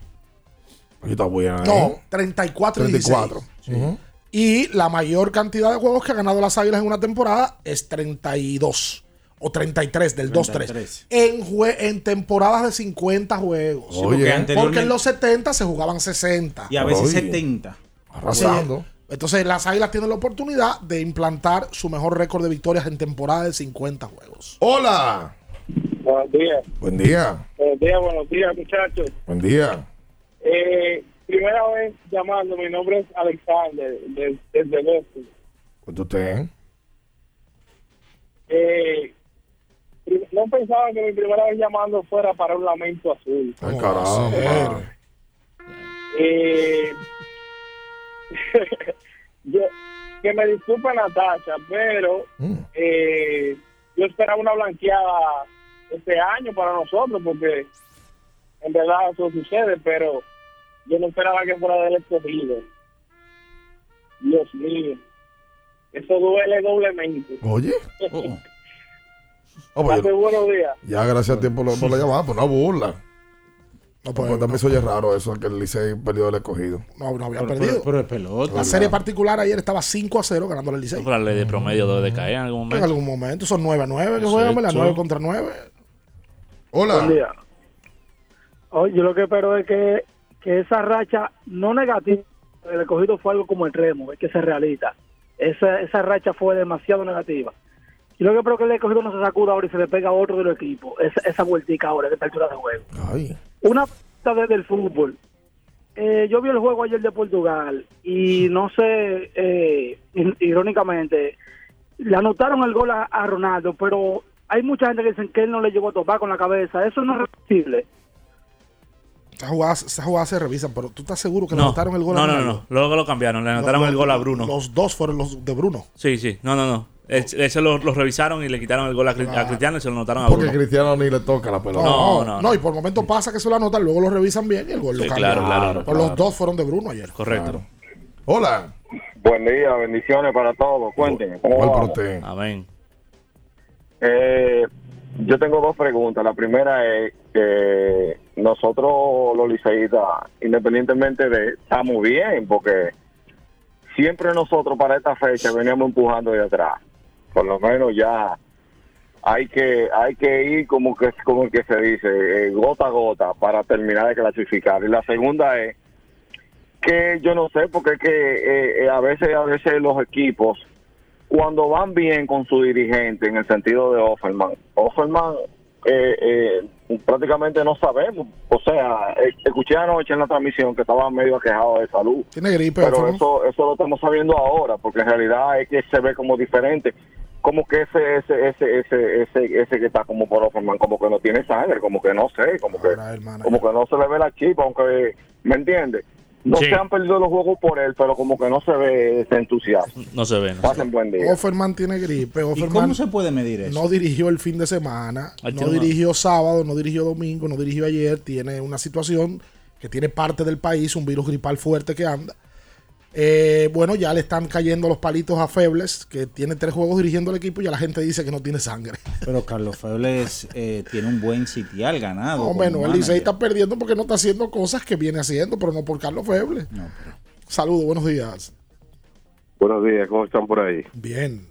Ahí está buena. No, ¿eh? 34 y 34. 16. Ujú. Y la mayor cantidad de juegos que ha ganado las Águilas en una temporada es 32 o 33 del 2-3. 33. En, en temporadas de 50 juegos. Sí, porque Oye. anteriormente- Porque en los 70 se jugaban 60. Y a veces Oye. 70. Arrasando. Entonces las Águilas tienen la oportunidad de implantar su mejor récord de victorias en temporada de 50 juegos. Hola. Buenos días. Buen día. Buenos días, buenos días, muchachos. Buen día. Eh, primera vez llamando, mi nombre es Alexander, de- desde Boston. ¿Cuánto usted? Eh, no pensaba que mi primera vez llamando fuera para un lamento azul. Ay, caramba. Eh, yo, que me disculpe Natasha, pero Mm. eh, yo esperaba una blanqueada este año para nosotros, porque en verdad eso sucede, pero yo no esperaba que fuera del escogido. Dios mío, eso duele doblemente. Oye. Oh, Pase yo- buenos días. ya, gracias a ti por, la- por la llamada. Pues no burla. No, pues, pues, también se oye raro eso, que el Licey perdió el escogido. No, no había Pero, perdido. pero, pero es pelota. la serie particular ayer estaba 5 a 0 ganando el Licey. Pero la ley de promedio debe de caer en algún En momento. algún momento son 9 a 9 que juegan, eso. 9 contra 9. Hola. Buen día. Oye, yo lo que espero es que, que esa racha no negativa del escogido fue algo como extremo, es que se realista. Esa, esa racha fue demasiado negativa. Yo lo que espero que el escogido no se sacuda ahora y se le pega a otro de los equipos. Esa, esa vueltica ahora, de esta altura de juego. Una p desde el fútbol. Eh, yo vi el juego ayer de Portugal y no sé, eh, irónicamente, le anotaron el gol a, a Ronaldo, pero hay mucha gente que dicen que él no le llegó a topar con la cabeza. Eso no es posible. Esa jugada, esa jugada se revisa, pero ¿tú estás seguro que le No, anotaron el gol no, a no, Ronaldo? no, luego lo cambiaron, le anotaron Los- el gol a Bruno. Los dos fueron los de Bruno. Sí, sí, no, no, no. Es- Ese lo, lo revisaron y le quitaron el gol a, Cri- a Cristiano y se lo anotaron a Porque Bruno. Cristiano ni le toca la pelota. No, no, no, y por momento pasa que se lo anotan, luego lo revisan bien y el gol Sí, lo cambian. claro, claro, Pero claro. los dos fueron de Bruno ayer. Correcto. Hola. Buen día, bendiciones para todos. Cuéntenme. Amén. Eh, yo tengo dos preguntas. La primera es que nosotros los liceístas, independientemente de, estamos bien, porque siempre nosotros para esta fecha veníamos empujando de atrás. Por lo menos ya hay que hay que ir como que como que se dice eh, gota a gota para terminar de clasificar. Y la segunda es que yo no sé porque es que eh, eh, a veces a veces los equipos cuando van bien con su dirigente en el sentido de Offerman, Offerman eh, eh, prácticamente no sabemos. O sea, escuché anoche en la transmisión que estaba medio aquejado de salud. Tiene gripe. Pero eso, eso lo estamos sabiendo ahora, porque en realidad es que se ve como diferente. Como que ese, ese, ese, ese, ese, ese que está como por Offerman, como que no tiene sangre, como que no sé, como que, como que no se le ve la chispa, aunque, ¿me entiendes? No Sí. se han perdido los juegos por él, pero como que no se ve ese entusiasmo. No se ve. no se Pasen buen día. Offerman tiene gripe. ¿Y Offerman cómo se puede medir eso? no dirigió el fin de semana, Ay, no dirigió sábado, no dirigió domingo, no dirigió ayer. Tiene una situación que tiene parte del país, un virus gripal fuerte que anda. Eh, bueno, ya le están cayendo los palitos a Febles, que tiene tres juegos dirigiendo el equipo y ya la gente dice que no tiene sangre. Pero Carlos Febles eh, tiene un buen sitial ganado. No, bueno, el. Licey está perdiendo porque no está haciendo cosas que viene haciendo, pero no por Carlos Febles. Saludos, buenos días. Buenos días, ¿cómo están por ahí? Bien.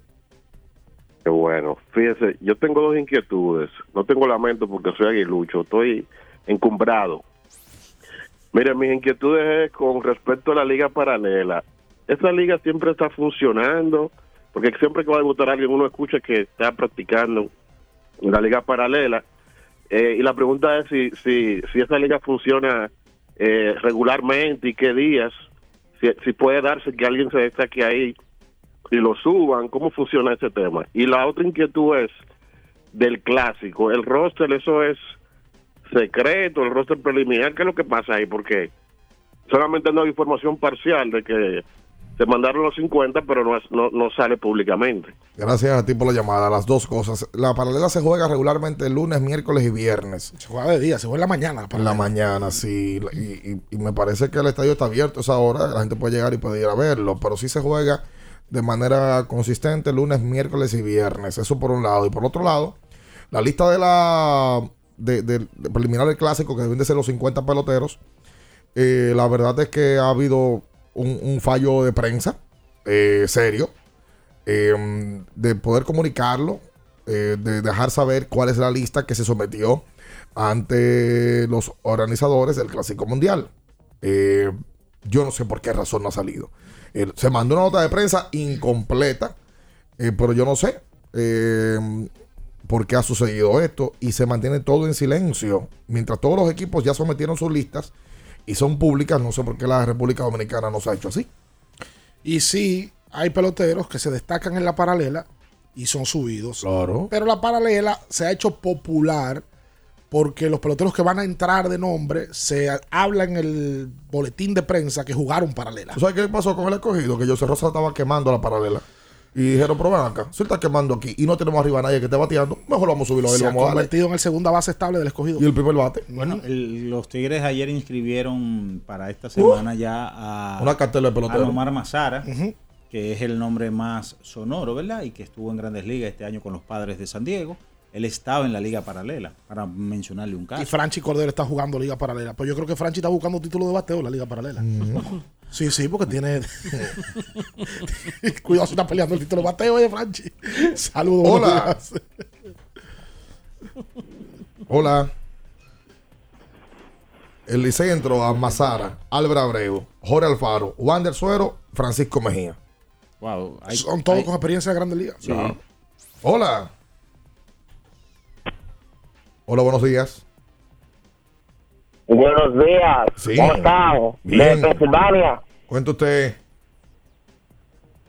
Qué bueno. Fíjese, yo tengo dos inquietudes. No tengo lamento porque soy aguilucho, estoy encumbrado. Mire, mis inquietudes es con respecto a la liga paralela. Esa liga siempre está funcionando, porque siempre que va a debutar alguien uno escucha que está practicando en la liga paralela. Eh, y la pregunta es si, si, si esa liga funciona eh, regularmente y qué días, si, si puede darse que alguien se destaque ahí y lo suban, cómo funciona ese tema. Y la otra inquietud es del clásico, el roster, eso es secreto, el roster preliminar, ¿qué es lo que pasa ahí? Porque solamente no hay información parcial de que se mandaron los 50, pero no, es- no, no sale públicamente. Gracias a ti por la llamada. Las dos cosas. La paralela se juega regularmente el lunes, miércoles y viernes. Se juega de día, se juega en la mañana. En la mañana, sí. Y, y- y me parece que el estadio está abierto a esa hora. La gente puede llegar y puede ir a verlo. Pero sí se juega de manera consistente lunes, miércoles y viernes. Eso por un lado. Y por otro lado, la lista de la de, de- preliminar del clásico, que deben de ser los 50 peloteros. eh, la verdad es que ha habido un, fallo de prensa eh, serio. eh, de poder comunicarlo, de dejar saber cuál es la lista que se sometió ante los organizadores del Clásico Mundial. Yo no sé por qué razón no ha salido. Se mandó una nota de prensa incompleta, pero yo no sé por qué ha sucedido esto y se mantiene todo en silencio. Mientras todos los equipos ya sometieron sus listas y son públicas, no sé por qué la República Dominicana no se ha hecho así. Y sí, hay peloteros que se destacan en la paralela y son subidos. Claro. Pero la paralela se ha hecho popular porque los peloteros que van a entrar de nombre se habla en el boletín de prensa que jugaron paralela. ¿Tú sabes qué pasó con el escogido? Que José Rosa estaba quemando la paralela. Y dijeron, pero ven acá, si él está quemando aquí y no tenemos arriba a nadie que esté bateando, mejor vamos a subirlo a él, Se ha vamos a darle. convertido en el segunda base estable del escogido. Y el primer bate. Bueno, el- los Tigres ayer inscribieron para esta semana ya a, Una cartela de a pelotero. Nomar Mazara, que es el nombre más sonoro, ¿verdad? Y que estuvo en Grandes Ligas este año con los padres de San Diego. Él estaba en la liga paralela, para mencionarle un caso. Y Franchi Cordero está jugando liga paralela. Pero yo creo que Franchi está buscando título de bateo en la liga paralela. Sí, sí, porque tiene. Cuidado si está peleando el título de bateo, oye, Franchi. Saludos. Hola. Hola. El Licey entró a Mazara, Álvaro Abreu, Jorge Alfaro, Wander Suero, Francisco Mejía. Wow. Son todos con experiencia de Grandes Ligas. Sí. Hola. Hola, buenos días. Buenos días. Sí. ¿Cómo están? Bien. De Pensilvania. Cuenta usted.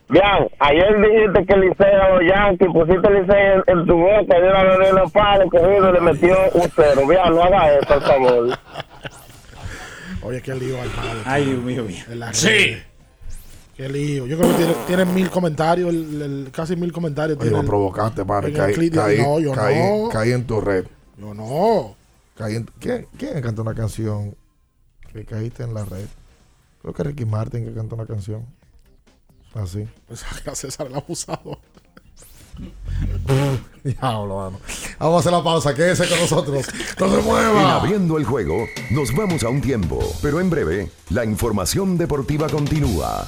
Bien, ayer dijiste que el Licey a los Yankees, pusiste el Licey en, en tu boca, y una vez los palos, cogido y le metió un cero. Bien, no haga eso, por favor. Oye, qué lío al padre. Ay, Dios mío, mío. Sí. Qué lío. Yo creo que tiene, tiene mil comentarios, el- el- casi mil comentarios. Oye, el- provocaste, padre. Caí, de- no, yo caí, no. caí en tu red. Yo no. Caí en- ¿Quién, ¿Quién cantó una canción que caíste en la red? Creo que Ricky Martin que cantó una canción. Así. Era César el abusado. Diablo, mano. Vamos a hacer la pausa. Quédese con nosotros. No se En mueva. abriendo el juego, nos vamos a un tiempo, pero en breve, la información deportiva continúa.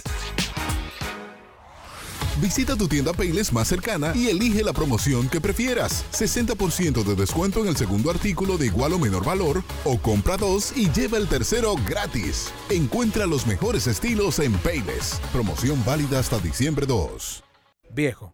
Visita tu tienda Payless más cercana y elige la promoción que prefieras. 60% de descuento en el segundo artículo de igual o menor valor o compra dos y lleva el tercero gratis. Encuentra los mejores estilos en Payless. Promoción válida hasta diciembre 2. Viejo,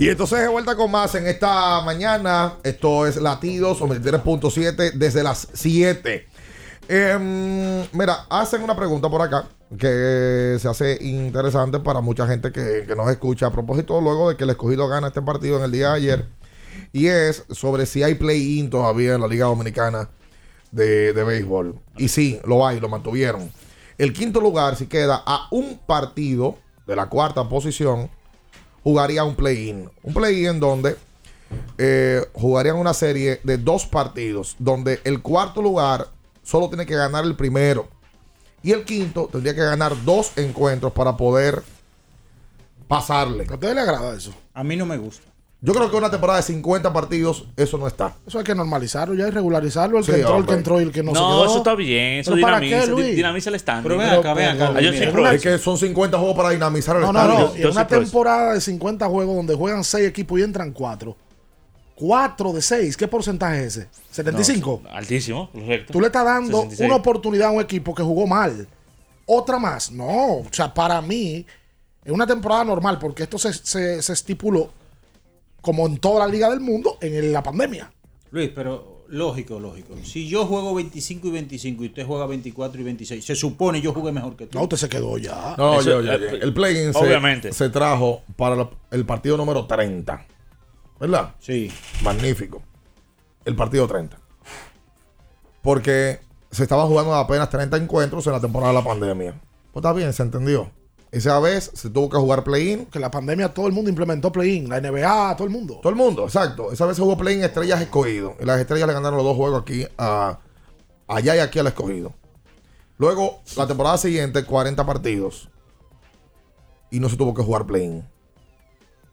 Y entonces de vuelta con más en esta mañana. Esto es Latidos 93.7 desde las 7. Em, mira, hacen una pregunta por acá que se hace interesante para mucha gente que, que nos escucha a propósito luego de que el escogido gana este partido en el día de ayer. Y es sobre si hay play-in todavía en la Liga Dominicana de, de béisbol. Y sí, lo hay, lo mantuvieron. El quinto lugar, si queda a un partido de la cuarta posición, jugaría un play-in. Un play-in donde eh, jugarían una serie de dos partidos, donde el cuarto lugar solo tiene que ganar el primero. Y el quinto tendría que ganar dos encuentros para poder pasarle. ¿A usted le agrada eso? A mí no me gusta. Yo creo que una temporada de 50 partidos, eso no está. Eso hay que normalizarlo ya y regularizarlo. El Sí, que entró, el hombre. que entró y el que no, se No, quedó. eso está bien. Eso ¿Pero para dinamiza, qué, dinamiza el stand. Pero ven acá, ven acá. Ah, yo soy pro es que son 50 juegos para dinamizar el No, no, estadio. no. Y en una temporada de 50 juegos donde juegan 6 equipos y entran 4. 4 de 6. ¿Qué porcentaje es ese? ¿75? No, altísimo, correcto. Tú le estás dando 66. una oportunidad a un equipo que jugó mal. Otra más. No. O sea, para mí, es una temporada normal, porque esto se, se- se estipuló, como en toda la liga del mundo, en la pandemia. Luis, pero lógico, lógico. Si yo juego 25 y 25 y usted juega 24 y 26, se supone yo jugué mejor que tú. No, usted se quedó ya. No, Eso, yo, yo, eh, yo. el play-in se, obviamente. se trajo para el partido número 30. ¿Verdad? Sí. Magnífico. El partido 30. Porque se estaban jugando apenas 30 encuentros en la temporada de la pandemia. Pues está bien, se entendió. Esa vez se tuvo que jugar play-in. Que la pandemia todo el mundo implementó play-in. La NBA, todo el mundo. Todo el mundo, exacto. Esa vez se jugó play-in Estrellas Escogido. Y las Estrellas le ganaron los dos juegos aquí a allá y aquí al Escogido. Luego, la temporada siguiente, 40 partidos. Y no se tuvo que jugar play-in.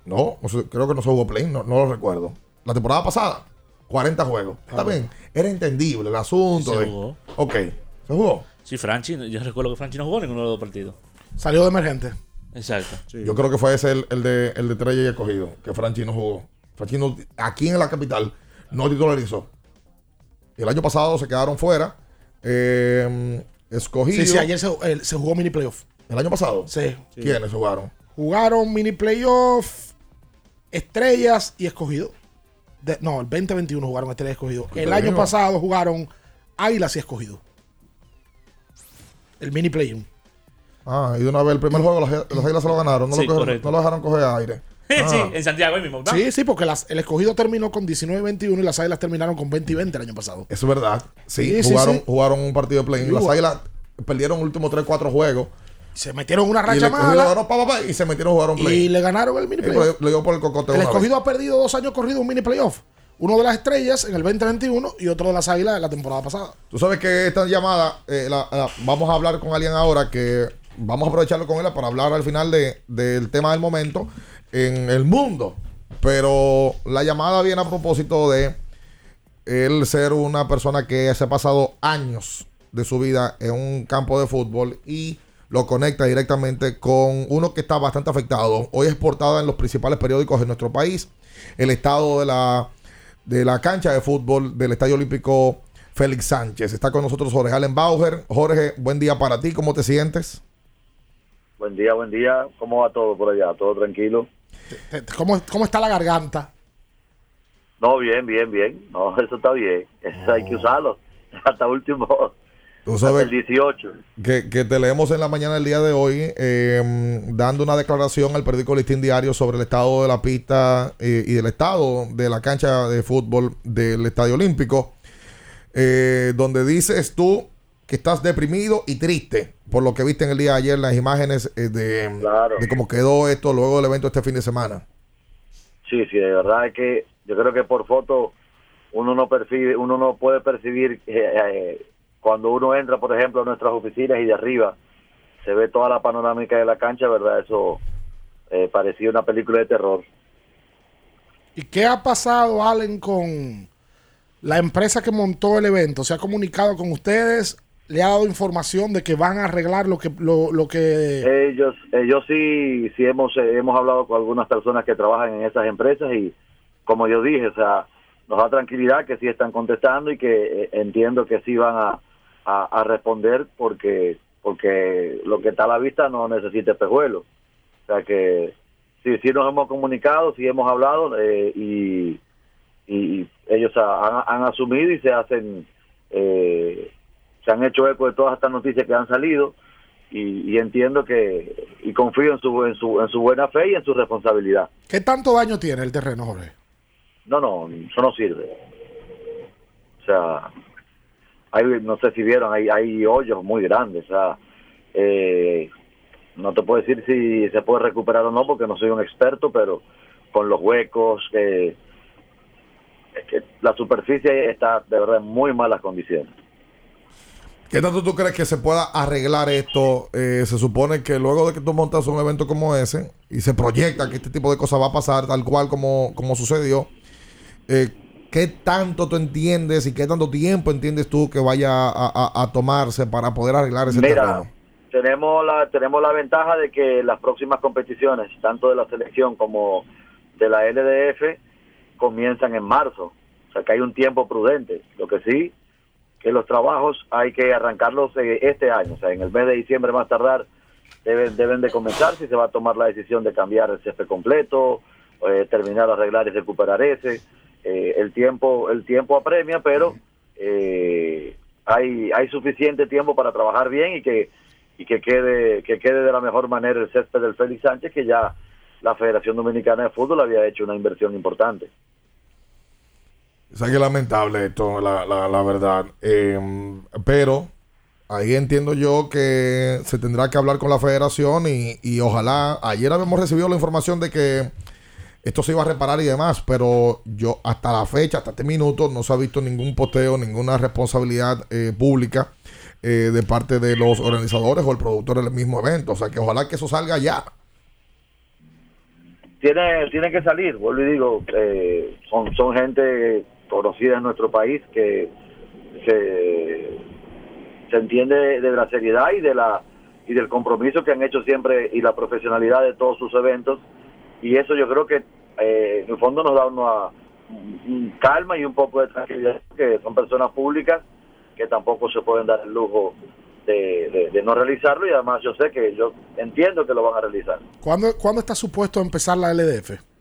No, no se- creo que no se jugó play-in, no, no lo recuerdo. La temporada pasada, 40 juegos. Está bien, era entendible el asunto. Se de- jugó. Ok, se jugó. Sí, Franchi, yo recuerdo que Franchi no jugó ninguno de los dos partidos. Salió de emergente. Exacto. Yo creo que fue ese el, el de, el de Estrella y Escogido, que Franchi no jugó. Franchi no- aquí en la capital no titularizó. El año pasado se quedaron fuera. eh, escogido. Sí, sí, ayer se, el- se jugó mini playoff. ¿El año pasado? Sí. ¿Quiénes jugaron? Jugaron mini playoff, estrellas y escogido. De- no, el 2021 jugaron estrellas y escogido. ¿Qué El año pasado jugaron águilas y escogido. El mini play-in. Ah, y de una vez el primer juego los, los Águilas se lo ganaron. No, Sí, lo, no lo dejaron coger aire. sí, Ah. en Santiago ahí mismo. ¿verdad? Sí, sí, porque las- el escogido terminó con 19-21 y las águilas terminaron con 20 y 20 el año pasado. Eso es verdad. Sí, Sí, sí, jugaron, sí. jugaron un partido de play. Sí, Las Águilas perdieron los últimos 3-4 juegos. Se metieron una y racha mala pa, pa, pa, y se metieron a jugar un play. y le ganaron el mini Eh, playoff. le- dio por el cocote El escogido vez. ha perdido dos años corrido un mini playoff. Uno de las estrellas en el 2021 y otro de las águilas en la temporada pasada. Tú sabes que esta llamada, eh, la- la- vamos a hablar con alguien ahora que vamos a aprovecharlo con él para hablar al final de- del tema del momento en el mundo. Pero la llamada viene a propósito de él ser una persona que se ha pasado años de su vida en un campo de fútbol y lo conecta directamente con uno que está bastante afectado. Hoy es portada en los principales periódicos de nuestro país. El estado de la, de la cancha de fútbol del Estadio Olímpico Félix Sánchez. Está con nosotros Jorge Allen Bauer. Jorge, buen día para ti. ¿Cómo te sientes? Buen día, buen día. ¿Cómo va todo por allá? ¿Todo tranquilo? ¿Cómo, cómo está la garganta? No, bien, bien, bien. No, eso está bien. Eso hay que usarlo. Hasta último, Tú hasta sabes el 18. que, que te leemos en la mañana del día de hoy eh, dando una declaración al periódico Listín Diario sobre el estado de la pista eh, y del estado de la cancha de fútbol del Estadio Olímpico, eh, donde dices tú que estás deprimido y triste por lo que viste en el día de ayer, las imágenes eh, de, de cómo quedó esto luego del evento este fin de semana. Sí, sí, de verdad es que yo creo que por foto uno no percibe, uno no puede percibir eh, eh, cuando uno entra, por ejemplo, a nuestras oficinas y de arriba se ve toda la panorámica de la cancha, ¿verdad? Eso eh, parecía una película de terror. ¿Y qué ha pasado, Allen, con la empresa que montó el evento? ¿Se ha comunicado con ustedes? ¿Le ha dado información de que van a arreglar lo que... Lo, lo que... Ellos, ellos sí, sí hemos, eh, hemos hablado con algunas personas que trabajan en esas empresas y como yo dije, o sea, nos da tranquilidad que sí están contestando y que eh, entiendo que sí van a, a, responder porque porque lo que está a la vista no necesita espejuelos. O sea que sí, sí nos hemos comunicado, sí hemos hablado eh, y, y ellos ha- han, han asumido y se hacen, eh, se han hecho eco de todas estas noticias que han salido y, y entiendo que y confío en su, en su en su buena fe y en su responsabilidad. ¿Qué tanto daño tiene el terreno, Jorge? No, no, eso no sirve. O sea, hay, no sé si vieron, hay, hay hoyos muy grandes. O sea, eh, no te puedo decir si se puede recuperar o no porque no soy un experto, pero con los huecos, eh, es que la superficie está de verdad en muy malas condiciones. ¿Qué tanto tú crees que se pueda arreglar esto? Eh, se supone que luego de que tú montas un evento como ese y se proyecta que este tipo de cosas va a pasar tal cual como, como sucedió, eh, ¿qué tanto tú entiendes y qué tanto tiempo entiendes tú que vaya a, a- a tomarse para poder arreglar ese Mira, terreno? tenemos la tenemos la ventaja de que las próximas competiciones, tanto de la selección como de la LDF, comienzan en marzo. O sea que hay un tiempo prudente. Lo que sí, que los trabajos hay que arrancarlos eh, este año. O sea, en el mes de diciembre más tardar deben, deben de comenzar si se va a tomar la decisión de cambiar el césped completo, eh, terminar, arreglar y recuperar ese. Eh, el tiempo el tiempo apremia, pero eh, hay hay suficiente tiempo para trabajar bien y que y que quede que quede de la mejor manera el césped del Félix Sánchez que ya la Federación Dominicana de Fútbol había hecho una inversión importante. O sea, que lamentable esto, la, la, verdad. Eh, pero ahí entiendo yo que se tendrá que hablar con la federación y, y ojalá, ayer habíamos recibido la información de que esto se iba a reparar y demás, pero yo hasta la fecha, hasta este minuto, no se ha visto ningún posteo, ninguna responsabilidad eh, pública eh, de parte de los organizadores o el productor del mismo evento. O sea, que ojalá que eso salga ya. Tiene, tiene que salir, vuelvo y digo, eh, son, son gente conocida en nuestro país que se, se entiende de la seriedad y de la y del compromiso que han hecho siempre y la profesionalidad de todos sus eventos y eso yo creo que eh, en el fondo nos da una un calma y un poco de tranquilidad que son personas públicas que tampoco se pueden dar el lujo de, no realizarlo y además yo sé que yo entiendo que lo van a realizar ¿Cuándo, ¿Cuándo está supuesto empezar la LDF?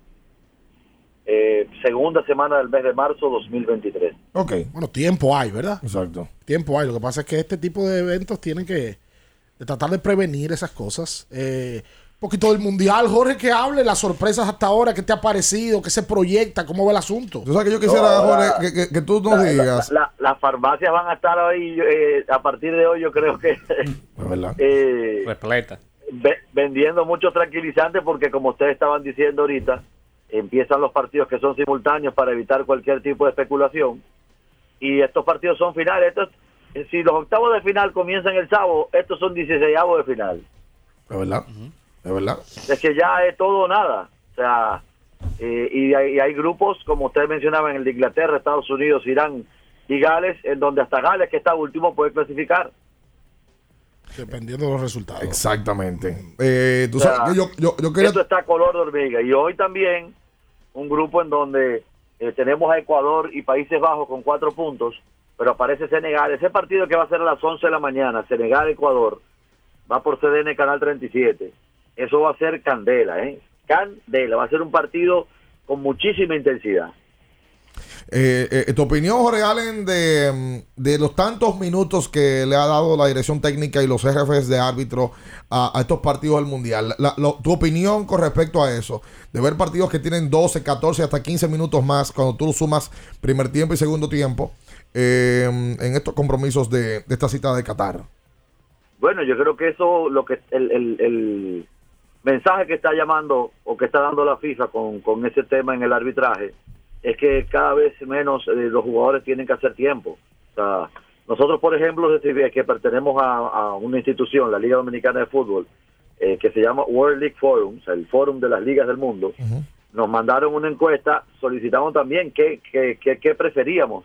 Eh, segunda semana del mes de marzo 2023 Ok. Bueno, tiempo hay, ¿verdad? Exacto. Tiempo hay. Lo que pasa es que este tipo de eventos tienen que de tratar de prevenir esas cosas. Eh, un poquito del mundial, Jorge, que hable las sorpresas hasta ahora, qué te ha parecido, qué se proyecta, cómo va el asunto. Tú sabes que yo quisiera, Jorge, que, que- que tú nos La- digas. la- la- las farmacias van a estar hoy, eh, a partir de hoy yo creo que eh, Repleta. ve- vendiendo muchos tranquilizantes porque como ustedes estaban diciendo ahorita, empiezan los partidos que son simultáneos para evitar cualquier tipo de especulación y estos partidos son finales. Estos, eh, si los octavos de final comienzan el sábado, estos son 16 de final. Es verdad. Es verdad. Es que ya es todo o nada. O sea, eh, y, hay, y hay grupos, como ustedes mencionaban, el de Inglaterra, Estados Unidos, Irán y Gales, en donde hasta Gales, que está último, puede clasificar. Dependiendo de los resultados. Exactamente. Eh, tú O sea, sabes que yo, yo, yo quería. Esto está color de hormiga. Y hoy también un grupo en donde eh, tenemos a Ecuador y Países Bajos con cuatro puntos, pero aparece Senegal. Ese partido que va a ser a las 11 de la mañana, Senegal-Ecuador, va por CDN Canal 37. Eso va a ser candela, ¿eh? Candela. Va a ser un partido con muchísima intensidad. Eh, eh, tu opinión, Jorge Allen, de, mm, de los tantos minutos que le ha dado la dirección técnica y los jefes de árbitro a, a estos partidos del Mundial. La- tu opinión con respecto a eso, de ver partidos que tienen 12, 14, hasta 15 minutos más cuando tú sumas primer tiempo y segundo tiempo eh, en estos compromisos de, de esta cita de Qatar. Bueno, yo creo que eso, lo que el, el, el mensaje que está llamando o que está dando la FIFA con, con ese tema en el arbitraje es que cada vez menos eh, los jugadores tienen que hacer tiempo. O sea, nosotros, por ejemplo, que pertenecemos a, a una institución, la Liga Dominicana de Fútbol, eh, que se llama World League Forum, o sea, el Fórum de las Ligas del Mundo, nos mandaron una encuesta, solicitamos también qué, qué, qué- qué preferíamos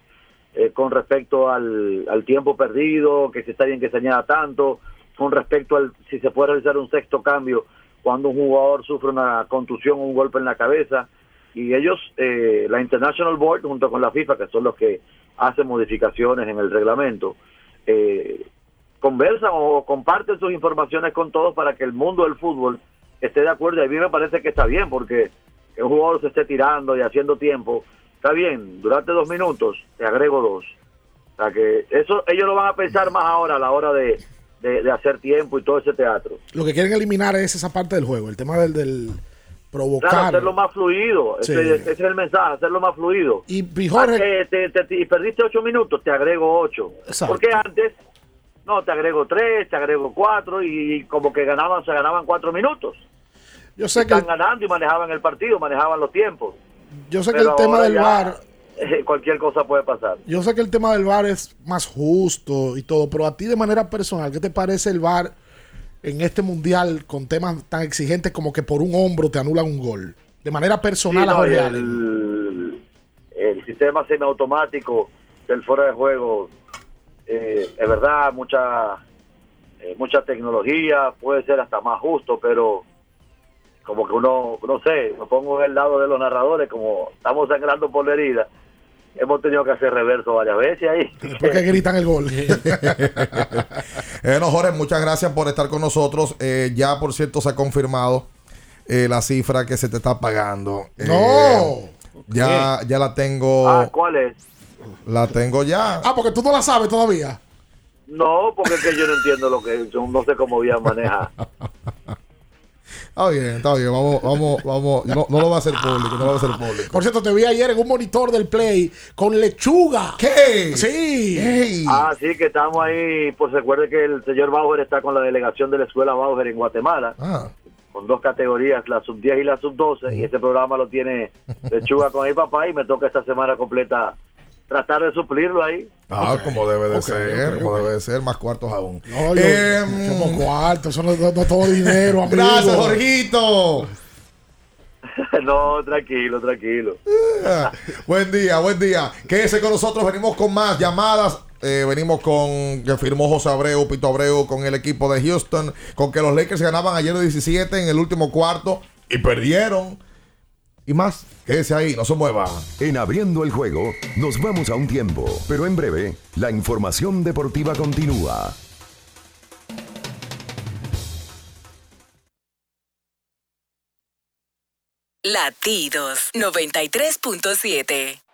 eh, con respecto al, al tiempo perdido, que si está bien que se añada tanto, con respecto al si se puede realizar un sexto cambio cuando un jugador sufre una contusión o un golpe en la cabeza. Y ellos, eh, la International Board, junto con la FIFA, que son los que hacen modificaciones en el reglamento, eh, conversan o comparten sus informaciones con todos para que el mundo del fútbol esté de acuerdo. Y a mí me parece que está bien, porque que un jugador se esté tirando y haciendo tiempo, está bien, durante dos minutos te agrego dos. O sea que eso ellos lo van a pensar más ahora a la hora de, de- de hacer tiempo y todo ese teatro. Lo que quieren eliminar es esa parte del juego, el tema del, del provocar. Claro, hacerlo más fluido. Sí. Ese, ese es el mensaje, hacerlo más fluido. Y, y Jorge- Ah, que te, te- perdiste ocho minutos, te agrego ocho. Exacto. Porque antes, no, te agrego tres, te agrego cuatro y, como que ganaban, se ganaban cuatro minutos. Yo sé que Están ganando y manejaban el partido, manejaban los tiempos. Yo sé que el tema del ya, eh, cualquier cosa puede pasar. yo sé que el tema del VAR es más justo y todo, pero a ti de manera personal, ¿qué te parece el VAR en este mundial con temas tan exigentes como que por un hombro te anulan un gol? De manera personal Sí, a no, Allen. el, el sistema semiautomático del fuera de juego eh, es verdad mucha eh, mucha tecnología puede ser hasta más justo pero como que uno no sé me pongo en el lado de los narradores como estamos sangrando por la herida hemos tenido que hacer reverso varias veces ahí Después que gritan el gol. Eh, no, Jorge, muchas gracias por estar con nosotros. Eh, ya, por cierto, se ha confirmado eh, la cifra que se te está pagando. Eh, ¡No! Ya, ya la tengo. ah cuál es La tengo ya. Ah, porque tú no la sabes todavía. no porque es que yo no entiendo lo que yo no sé cómo bien maneja Está bien, está bien. Vamos, vamos, vamos. No, no lo va a hacer público, no lo va a hacer público. Por cierto, te vi ayer en un monitor del Play con lechuga. ¿Qué? Sí. Ah, sí, que estamos ahí. Pues recuerde que el señor Bauer está con la delegación de la escuela Bauer en Guatemala, Ah. con dos categorías, la sub 10 y la sub 12. Y este programa lo tiene Lechuga con mi papá y me toca esta semana completa tratar de suplirlo ahí. Ah, como debe de ser, como debe de ser, más cuartos aún. No, yo, Em, como cuarto, eso no, no- no todo dinero, amigo. Gracias, Jorgito. no, tranquilo, tranquilo. Ah, buen día, buen día. Quédese con nosotros, venimos con más llamadas. Eh, venimos con que firmó José Abreu, Pito Abreu con el equipo de Houston, con que los Lakers ganaban ayer de 17 en el último cuarto y perdieron. Y más, quédese ahí, no se mueva. En abriendo el juego, nos vamos a un tiempo, pero en breve, la información deportiva continúa. Latidos 93.7.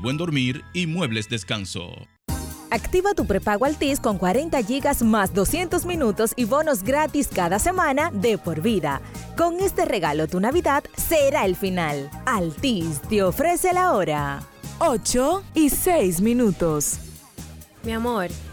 buen dormir y muebles descanso. Activa tu prepago Altis con 40 gigas más 200 minutos y bonos gratis cada semana de por vida. Con este regalo tu Navidad será el final. Altis te ofrece la hora. 8 y 6 minutos. Mi amor,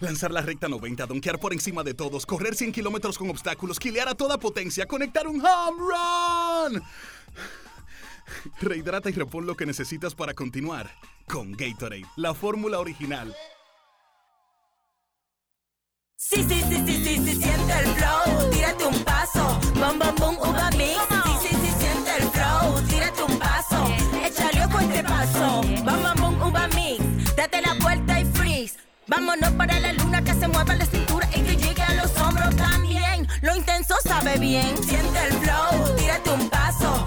Lanzar la recta 90, donkear por encima de todos, correr 100 kilómetros con obstáculos, quilear a toda potencia, conectar un home run. Rehidrata y repon lo que necesitas para continuar con Gatorade, la fórmula original. Sí, sí, sí, sí, sí, sí, siente el flow, tírate un paso, bam, bam, bum, uva mix Vámonos para la luna que se mueva la cintura y que llegue a los hombros también. Lo intenso sabe bien. Siente el flow, tírate un paso,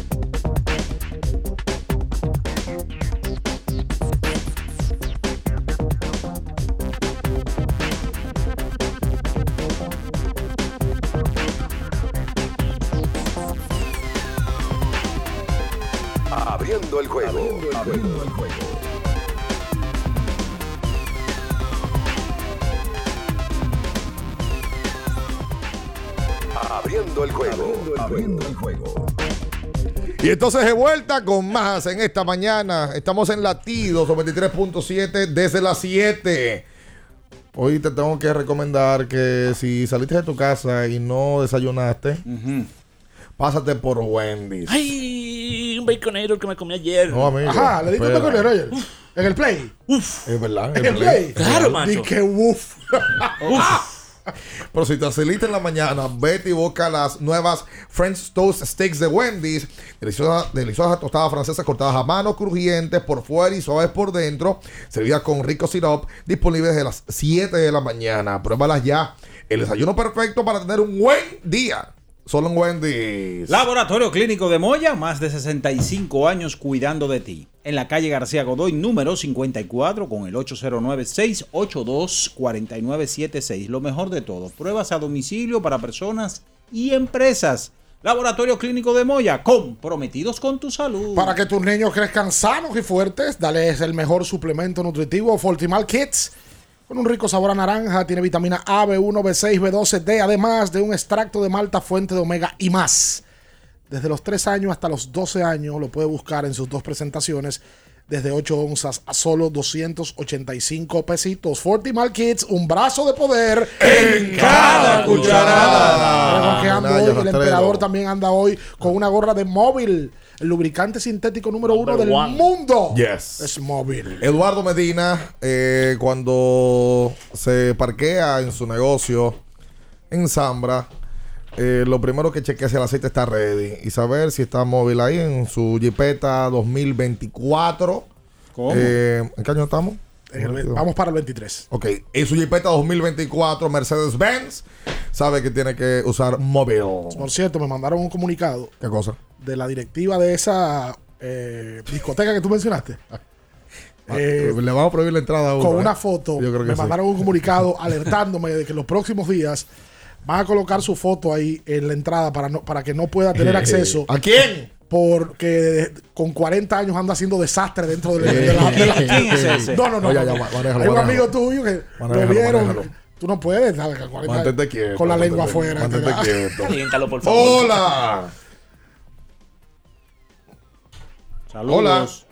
Abriendo el juego. Abriendo el juego. Abriendo el juego. Abriendo el juego. Y entonces de vuelta con más en esta mañana. Estamos en Latidos 93.7 desde las 7. Hoy te tengo que recomendar que si saliste de tu casa y no desayunaste, pásate por Wendy's. Ay, un baconero que me comí ayer. No, amigo. Ajá, le diste un baconero ayer. En el play. Uf. Es verdad. En el play. Claro, macho. Di que uf. Pero si te saliste en la mañana, vete y busca las nuevas French Toast Steaks de Wendy's. Deliciosas deliciosa tostadas francesas cortadas a mano, crujientes por fuera y suaves por dentro. Servidas con rico syrup. Disponibles desde las 7 de la mañana. Pruébalas ya. El desayuno perfecto para tener un buen día. Solo en Wendy's. Laboratorio Clínico de Moya, más de 65 años cuidando de ti. En la calle García Godoy, número 54, con el 809-682-4976. Lo mejor de todo, pruebas a domicilio para personas y empresas. Laboratorio Clínico de Moya, comprometidos con tu salud. Para que tus niños crezcan sanos y fuertes, dales el mejor suplemento nutritivo Fortimal Kids. Con un rico sabor a naranja, tiene vitamina A, B1, B6, B12, D, además de un extracto de malta fuente de omega y más. Desde los 3 años hasta los 12 años lo puede buscar en sus dos presentaciones desde 8 onzas a solo 285 pesitos. Fortimal Kids, un brazo de poder en cada cucharada. Que hoy, el emperador también anda hoy con una gorra de móvil, el lubricante sintético número uno Number del one. mundo. Yes. Es móvil. Eduardo Medina, eh, cuando se parquea en su negocio en Zambra, eh, lo primero que chequea es si el aceite está ready y saber si está móvil ahí en su Jeepeta 2024. ¿Cómo? Eh, ¿En qué año estamos? El vamos para el 23. Ok, en su Jeepeta 2024 Mercedes-Benz, sabe que tiene que usar móvil. Por cierto, me mandaron un comunicado ¿Qué cosa? De la directiva de esa eh, discoteca que tú mencionaste. Eh, Le vamos a prohibir la entrada a uno, con ¿eh? una foto, Yo creo que me sí. mandaron un comunicado alertándome de que en los próximos días van a colocar su foto ahí en la entrada para, no, para que no pueda tener acceso. ¿A quién? Porque con 40 años anda haciendo desastre dentro de, de la, de. No, no, no. Oye, no, ya, no. ma- manéjalo, Hay un amigo tuyo que lo Manéjalo, vieron. manéjalo. Tú no puedes, ¿sabes? Con 40 Mantente quieto. Con la lengua afuera. Por favor. ¡Hola! Saludos.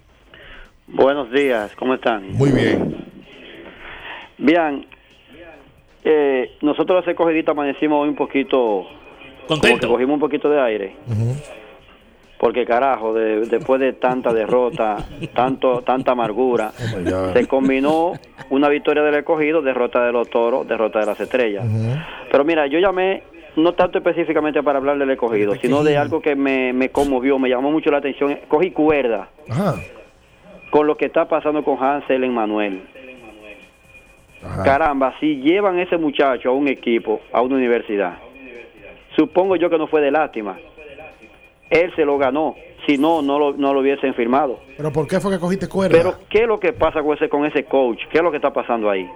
Hola. Buenos días, ¿cómo están? Muy bien. Bien, eh, nosotros hace cogidita amanecimos hoy un poquito... Contento. cogimos un poquito de aire. Porque carajo, de- después de tanta derrota, tanto tanta amargura, se combinó una victoria del escogido, derrota de los toros, derrota de las estrellas. Pero mira, yo llamé no tanto específicamente para hablar del escogido, sino de algo que me, me conmovió, me llamó mucho la atención. Cogí cuerda Ajá. con lo que está pasando con Hansel en Manuel. Caramba, si llevan ese muchacho a un equipo, a una universidad, supongo yo que no fue de lástima. Él se lo ganó, si no, no lo, no lo hubiesen firmado. Pero ¿por qué fue que cogiste cuerda? Pero, ¿qué es lo que pasa con ese, con ese coach? ¿Qué es lo que está pasando ahí?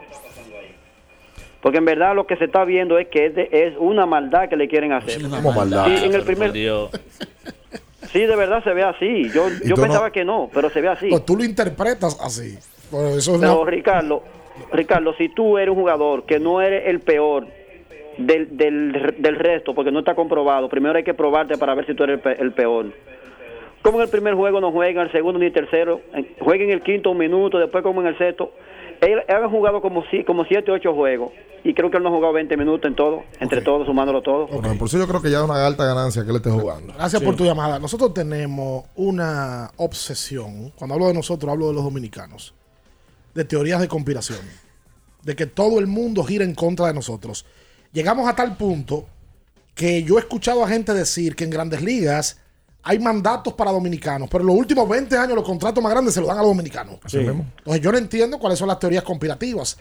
Porque en verdad lo que se está viendo es que es, de- es una maldad que le quieren hacer. ¿Cómo maldad? Sí, en el primer, sí, de verdad se ve así. Yo, ¿Y yo no- pensaba que no, pero se ve así. Pues tú lo interpretas así. Por eso es Pero una- Ricardo, Ricardo, si tú eres un jugador que no eres el peor del, del, del resto, porque no está comprobado, primero hay que probarte para ver si tú eres el, pe- el peor. Como en el primer juego no juegan, el segundo ni el tercero, en- jueguen el quinto un minuto, después como en el sexto. Él, él ha jugado como, si- como siete o ocho juegos y creo que él no ha jugado 20 minutos en todo, entre todos, sumándolo todo. Bueno, por eso yo creo que ya es una alta ganancia que él esté jugando. Gracias Sí. por tu llamada. Nosotros tenemos una obsesión, cuando hablo de nosotros, hablo de los dominicanos, de teorías de conspiración, de que todo el mundo gira en contra de nosotros. Llegamos a tal punto que yo he escuchado a gente decir que en grandes ligas hay mandatos para dominicanos, pero en los últimos 20 años los contratos más grandes se los dan a los dominicanos. Así mismo. Entonces yo no entiendo cuáles son las teorías conspirativas.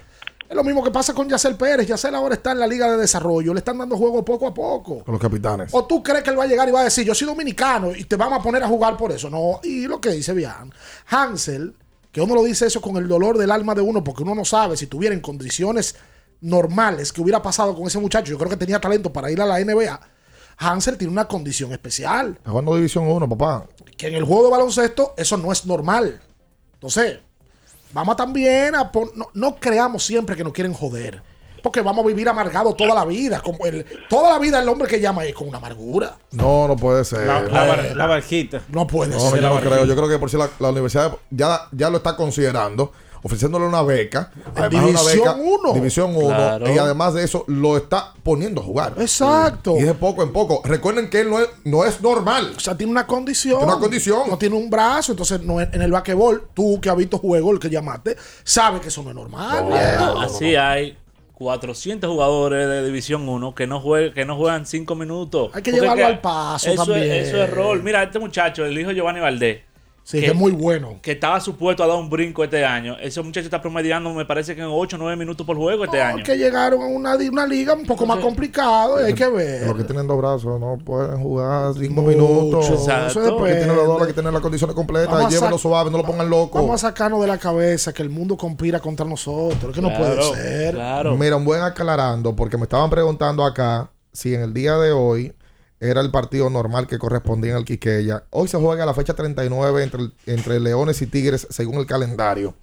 Es lo mismo que pasa con Yacel Pérez. Yacel ahora está en la liga de desarrollo, le están dando juego poco a poco. Con los capitanes. ¿O tú crees que él va a llegar y va a decir, yo soy dominicano y te vamos a poner a jugar por eso? No, y lo que dice Bian, Hansel, que uno lo dice eso con el dolor del alma de uno, porque uno no sabe si tuviera en condiciones normales que hubiera pasado con ese muchacho. Yo creo que tenía talento para ir a la NBA. Hansel tiene una condición especial, Está jugando División 1, papá. que en el juego de baloncesto eso no es normal. Entonces, vamos también a pon- no, no creamos siempre que nos quieren joder. Porque vamos a vivir amargados toda la vida. Como el, toda la vida el hombre que llama es con una amargura. No, no puede ser. La, la bar- la barquita. No puede No, ser. yo no creo. Yo creo que por si la, la universidad ya, ya lo está considerando, ofreciéndole una beca. Además, División beca, uno. División 1. Claro. Y además de eso, lo está poniendo a jugar. Exacto. Y de poco en poco. Recuerden que él no es, no es normal. O sea, tiene una condición. Tiene una condición. No tiene un brazo. Entonces, no es- en el basquetbol, tú que has visto juego, el que llamaste, sabes que eso no es normal. Así hay 400 jugadores de División 1 que no, juegan, que no juegan 5 minutos. Hay que Porque llevarlo que al paso eso también. Es, eso es rol. Mira, este muchacho, el hijo de Giovanni Valdés. Sí, que es muy bueno. Que estaba supuesto a dar un brinco este año. Ese muchacho está promediando, me parece que en 8 o 9 minutos por juego este año. Que llegaron a una, una liga un poco más complicado y hay que ver. Los que tienen dos brazos no pueden jugar cinco minutos. Exacto. Eso Los que tienen los dos, que tienen las condiciones completas, llévenlo suave, no lo pongan loco. Vamos a sacarnos de la cabeza que el mundo conspira contra nosotros. Es que no puede ser. Mira, un buen aclarando, porque me estaban preguntando acá si en el día de hoy era el partido normal que correspondía en el Quiqueya. Hoy se juega la fecha 39 entre, entre Leones y Tigres según el calendario.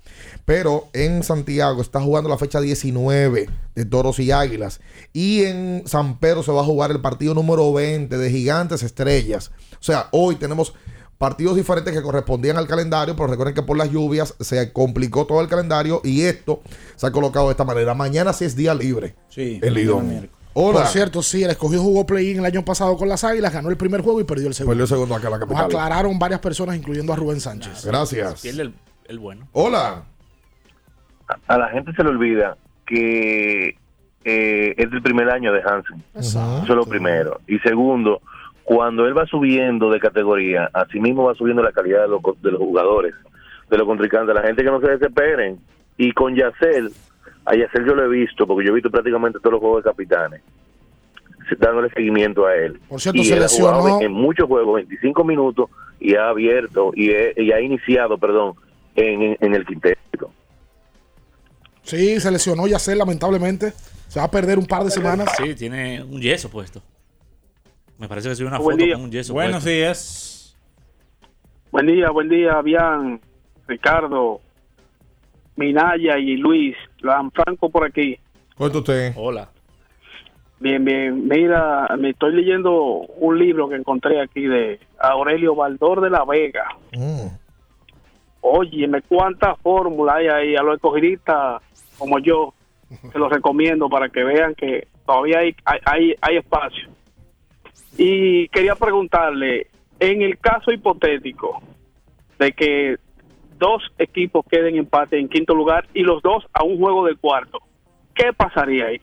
Pero en Santiago está jugando la fecha 19 de Toros y Águilas. Y en San Pedro se va a jugar el partido número 20 de Gigantes Estrellas. O sea, hoy tenemos partidos diferentes que correspondían al calendario, pero recuerden que por las lluvias se complicó todo el calendario y esto se ha colocado de esta manera. Mañana sí es día libre. Sí. El Lidón. Hola. Por cierto, sí, el escogido jugó play-in el año pasado con las Águilas, ganó el primer juego y perdió el segundo. Perdió el segundo acá en la Nos capital. aclararon varias personas, incluyendo a Rubén Sánchez. Gracias. Pierde el, el bueno. Hola. a la gente se le olvida que eh, es el primer año de Hansen. Eso es lo primero. Y segundo, cuando él va subiendo de categoría, así mismo va subiendo la calidad de los, de los jugadores, de los contrincantes, la gente que no se desesperen. Y con Yacel, a Yacel yo lo he visto, porque yo he visto prácticamente todos los juegos de capitanes, dándole seguimiento a él. Por cierto, y se él ha jugado lesionó. en, en muchos juegos, 25 minutos, y ha abierto, y, he- y ha iniciado, perdón, en, en- el quinteto. Sí, se lesionó Yacel, lamentablemente. Se va a perder un par de semanas. Sí, tiene un yeso puesto. Me parece que soy una Buen foto día. con un yeso Buenos puesto. días. Buen día, buen día, Bian, Ricardo, Minaya y Luis. Franco por aquí. Cuenta usted. Hola. Bien, bien. Mira, me estoy leyendo un libro que encontré aquí de Aurelio Baldor de la Vega. Óyeme, cuántas fórmulas hay ahí a los escogidistas como yo. Se los recomiendo para que vean que todavía hay, hay, hay, hay espacio. Y quería preguntarle, en el caso hipotético de que dos equipos queden empate en quinto lugar y los dos a un juego del cuarto, ¿qué pasaría ahí?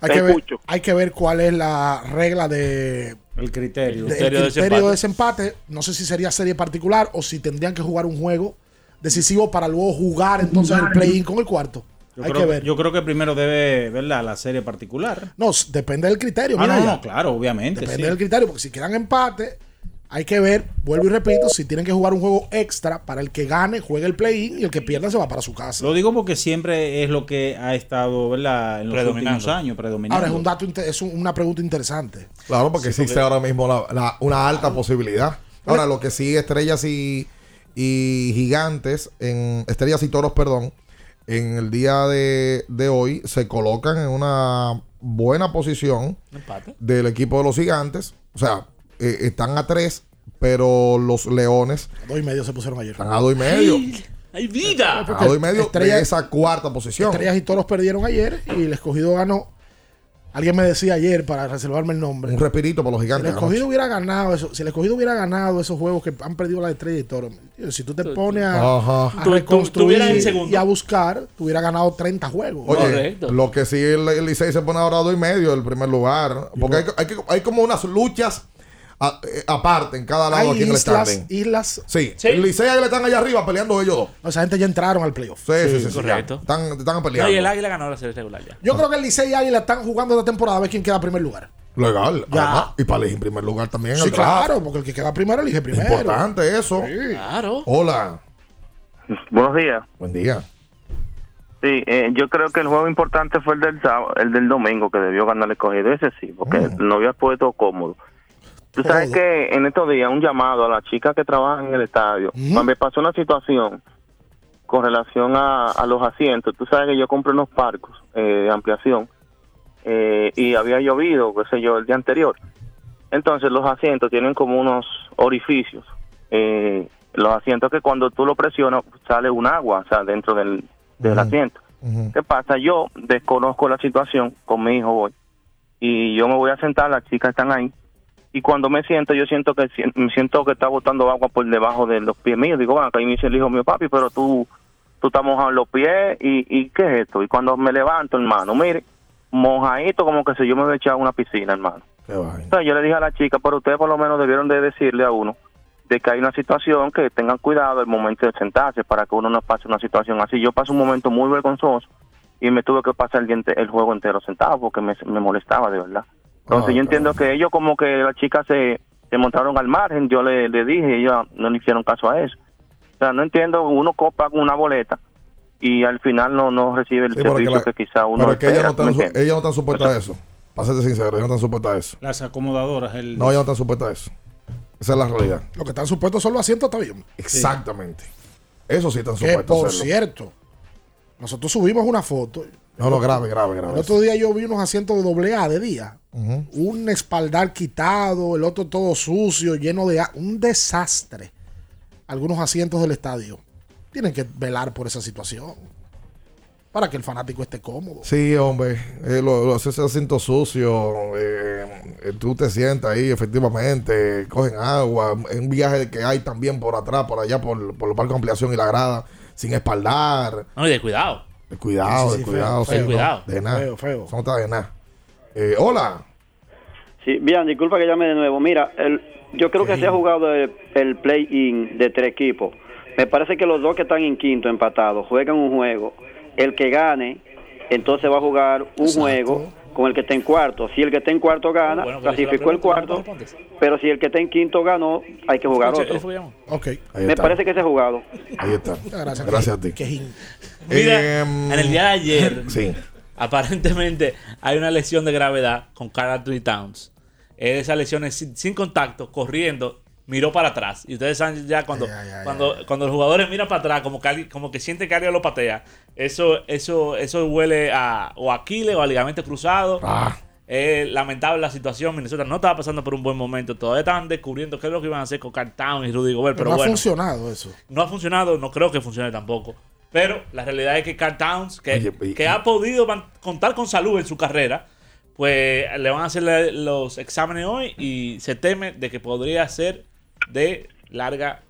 Hay que, ver, hay que ver cuál es la regla de. El criterio. de- el criterio de desempate. No sé si sería serie particular o si tendrían que jugar un juego decisivo para luego jugar entonces el play-in con el cuarto. Yo, Hay creo, que ver. yo creo que primero debe ver la, la serie particular. No, depende del criterio. Ah, mira no, no, claro, obviamente. Depende sí. del criterio, porque si quedan empate, hay que ver, vuelvo y repito, si tienen que jugar un juego extra para el que gane, juegue el play-in y el que pierda se va para su casa. Lo digo porque siempre es lo que ha estado ¿verdad? en los últimos años predominando. Ahora es un dato, es un- una pregunta interesante. Claro, porque Sí, existe porque- ahora mismo la- la- una alta posibilidad. Ahora, lo que sí, estrellas y, y gigantes, en estrellas y toros, perdón, en el día de, de hoy se colocan en una buena posición Empate. del equipo de los gigantes. O sea, eh, están a tres, pero los leones A dos y medio se pusieron ayer. están a dos y medio. ¡Hay vida! Están a dos y medio Estrella- de esa cuarta posición. Estrellas y toros perdieron ayer y el escogido ganó. Alguien me decía ayer para reservarme el nombre. Un respirito para los Si el gigantes. escogido anoche. hubiera ganado eso, si el escogido hubiera ganado esos juegos que han perdido la estrella y toro, si tú te pones a, Ajá. a reconstruir y a buscar, tú hubieras ganado 30 juegos. Oye, Correcto. lo que sí el, el Licey se pone ahora a dos y medio el primer lugar. Porque hay, hay, que- hay como unas luchas a- eh, aparte en cada lado Hay aquí en el islas, standing. islas. Sí, Sí. el Licey ahí le están allá arriba peleando ellos dos. Esa gente ya entraron al playoff. Sí, sí, sí. sí, correcto. Están, están No, peleando. y el Águila ganó la serie regular ya. Yo creo que el Licey y Águila están jugando esta temporada a ver quién queda en primer lugar. Legal. Ya. Ajá. Y para elegir en primer lugar también. Sí, claro, porque el que queda primero elige primero. Importante eso. Claro. Hola. Buenos días. Buen día. Sí, eh, yo creo que el juego importante fue el del sábado, el del domingo que debió ganar el escogido. Ese sí, porque Mm. no había puesto cómodo. Tú sabes que en estos días un llamado a las chicas que trabajan en el estadio. Cuando me pasó una situación con relación a, a los asientos, tú sabes que yo compré unos parcos eh, de ampliación eh, y había llovido, qué sé yo, el día anterior. Entonces los asientos tienen como unos orificios. Eh, los asientos que cuando tú lo presionas sale un agua, o sea, dentro del, del asiento. ¿Qué pasa? Yo desconozco la situación, con mi hijo voy, y yo me voy a sentar, las chicas están ahí, y cuando me siento, yo siento que me siento que está botando agua por debajo de los pies míos. Digo, bueno, acá y me dice el hijo mío, papi, pero tú, tú estás mojado en los pies, y, y ¿qué es esto? Y cuando me levanto, hermano, mire, mojadito como que si yo me hubiera echado a una piscina, hermano. Entonces yo le dije a la chica, pero ustedes por lo menos debieron de decirle a uno de que hay una situación que tengan cuidado al momento de sentarse para que uno no pase una situación así. Yo pasé un momento muy vergonzoso y me tuve que pasar el, día ente- el juego entero sentado porque me, me molestaba de verdad. Entonces Ah, yo entiendo que ellos como que las chicas se, se montaron al margen, yo le, le dije y ellos no le hicieron caso a eso. O sea, no entiendo, uno copa una boleta y al final no, no recibe el Sí, porque servicio la- que quizá uno Pero es que ellas no espera, ¿me están, su- entiendes? ellas no están supuestas a eso. Para serte sincero, ellas no están supuestas a eso. Las acomodadoras. El... No, ellas no están supuestas a eso. Esa es la realidad. Lo que están supuestos son los asientos, está bien. Exactamente. Eso sí están Que supuestos a por hacerlo. cierto, nosotros subimos una foto. No, no, grave, grave, grave. El otro día yo vi unos asientos de doble A de día. Un espaldar quitado, el otro todo sucio, lleno de... a- Un desastre. Algunos asientos del estadio. Tienen que velar por esa situación. Para que el fanático esté cómodo. Sí, hombre, eh, lo, lo- ese asiento sucio, eh, eh, tú te sientas ahí, efectivamente, cogen agua, un viaje que hay también por atrás, por allá, por, por los parques de ampliación y la grada, sin espaldar. No, y de cuidado. De cuidado, Sí, sí, de cuidado, feo, sí, feo, no, cuidado. de nada. Feo, feo. Eso no está de nada. Eh, hola. Sí, bien, disculpa que llame de nuevo. Mira, el, yo creo que se ha jugado el, el play-in de tres equipos. Me parece que los dos que están en quinto empatados juegan un juego. El que gane, entonces va a jugar un Exacto. juego con el que está en cuarto. Si el que está en cuarto gana, Bueno, clasificó si el cuarto. Pero si el que está en quinto ganó, hay que jugar Escucha, otro. él fue llamado. Ok. Ahí Me está. parece que se ha jugado. Ahí está. Gracias. Gracias a ti. Mira, Em, en el día de ayer, Sí. aparentemente hay una lesión de gravedad con Carl Anthony Towns. Esa lesión es sin, sin contacto, corriendo, miró para atrás. Y ustedes saben ya cuando, cuando, cuando los jugadores miran para atrás, como que, como que siente que alguien lo patea, eso, eso, eso huele a o Aquiles o a ligamento cruzado. Ah. Es lamentable la situación. Minnesota no estaba pasando por un buen momento. Todavía estaban descubriendo qué es lo que iban a hacer con Carl Towns y Rudy Gobert. Pero Pero no ha funcionado eso. no ha funcionado, no creo que funcione tampoco. Pero la realidad es que Carl Towns, que, Oye, y- que ha podido contar con salud en su carrera, pues le van a hacer los exámenes hoy y se teme de que podría ser de larga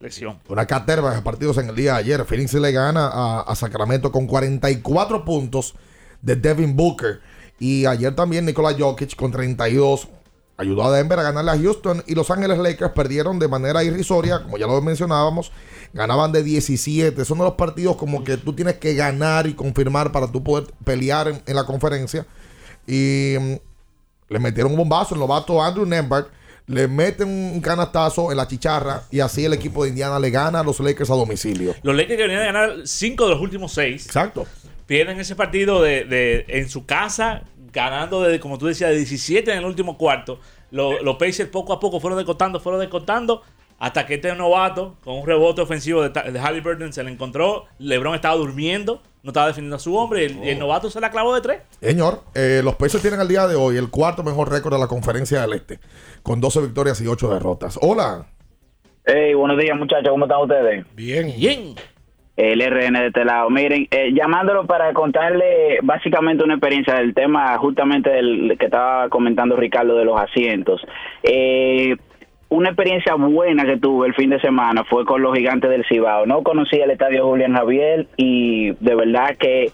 lesión. Una caterva de partidos en el día de ayer. Phoenix le gana a, Sacramento con 44 puntos de Devin Booker. Y ayer también Nikola Jokic con 32 ayudó a Denver a ganarle a Houston y Los Ángeles Lakers perdieron de manera irrisoria, como ya lo mencionábamos, ganaban de 17. Son de los partidos como que tú tienes que ganar y confirmar para tú poder pelear en, en la conferencia. Y mm, le metieron un bombazo, el novato Andrew Nemberg, le meten un canastazo en la chicharra y así el equipo de Indiana le gana a los Lakers a domicilio. Los Lakers que venían a ganar 5 de los últimos 6. Exacto. Pierden ese partido de, de- en su casa, ganando, de, como tú decías, de 17 en el último cuarto. Lo- Los Pacers poco a poco fueron descontando, fueron descontando. Hasta que este novato, con un rebote ofensivo de, de Halliburton, se le encontró. LeBron estaba durmiendo, no estaba defendiendo a su hombre. Y el, y el novato se la clavó de tres. Señor, eh, los Pacers tienen al día de hoy el cuarto mejor récord de la conferencia del Este, con 12 victorias y 8 derrotas. Hola. Hey, buenos días muchachos, ¿cómo están ustedes? Bien. Bien. El RN de este lado. Miren, eh, llamándolo para contarle básicamente una experiencia del tema justamente del que estaba comentando Ricardo de los asientos. Eh, una experiencia buena que tuve el fin de semana fue con los gigantes del Cibao. No conocía el estadio Julián Javier y de verdad que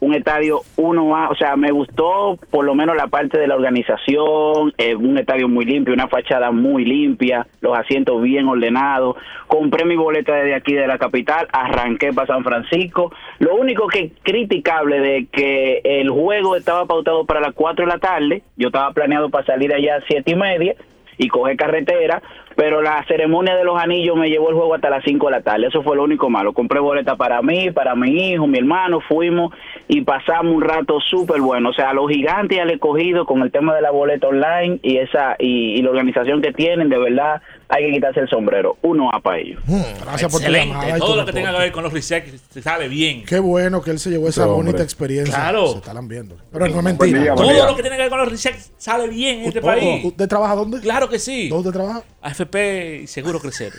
un estadio uno a o sea, me gustó por lo menos la parte de la organización, eh, un estadio muy limpio, una fachada muy limpia, los asientos bien ordenados. Compré mi boleta desde aquí de la capital, arranqué para San Francisco. Lo único que criticable de que el juego estaba pautado para las 4 de la tarde, yo estaba planeado para salir allá a siete y media y coger carretera, pero la ceremonia de los anillos me llevó el juego hasta las 5 de la tarde. Eso fue lo único malo. Compré boleta para mí, para mi hijo, mi hermano, fuimos y pasamos un rato súper bueno. O sea, los gigantes al escogido con el tema de la boleta online y esa y, y la organización que tienen, de verdad, hay que quitarse el sombrero. Uno a para ellos. Gracias por tu llamada Todo tu lo que tenga que ver con los resets se sale bien. Qué bueno que él se llevó esa hombre. bonita experiencia. Claro. Se estarán viendo. Pero no es mentira. Todo lo que tiene que ver con los resets sale bien en este ¿Usted- país. ¿Usted trabaja dónde? Claro que sí. ¿Dónde trabaja? AFP y Seguro Crecer.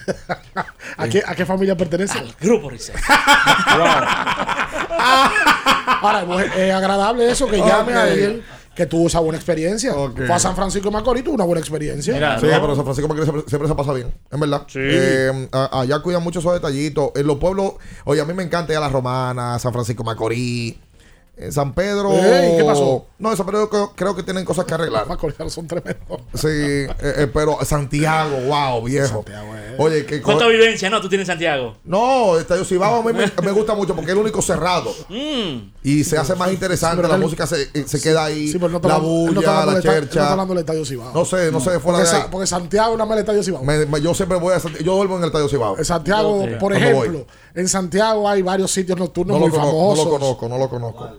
¿A qué, ¿A qué familia pertenece? Al grupo Reset. Ahora, es es agradable eso que llame a Ok. Que tuvo esa buena experiencia. Fue a San Francisco de Macorís, tuvo una buena experiencia. sí, pero San Francisco Macorís siempre, siempre se pasa bien, en verdad. Sí. Eh, allá cuidan mucho esos detallitos. En los pueblos, oye, a mí me encanta ir a La Romana, San Francisco Macorís, en San Pedro. ¿qué pasó? No, en San Pedro creo, creo que tienen cosas que arreglar. Macorís son tremendos. Sí, eh, eh, pero Santiago, wow, viejo. Oye, que ¿Cuánta vivencia no tú tienes en Santiago? No, Estadio Cibao a mí me, me gusta mucho porque es el único cerrado. Mm. Y se hace más interesante, la él- música se, se queda ahí, Sí, pero no la no bulla, hablando la él no hablando del Estadio Cibao. No sé, no sé, fuera porque, de Sa- ahí. porque Santiago no es el Estadio Cibao. Me- me- yo siempre voy a Santiago, yo duermo en el Estadio Cibao. En Santiago, por ejemplo, en Santiago hay varios sitios nocturnos No muy conozco, no famosos. lo conozco, no lo conozco.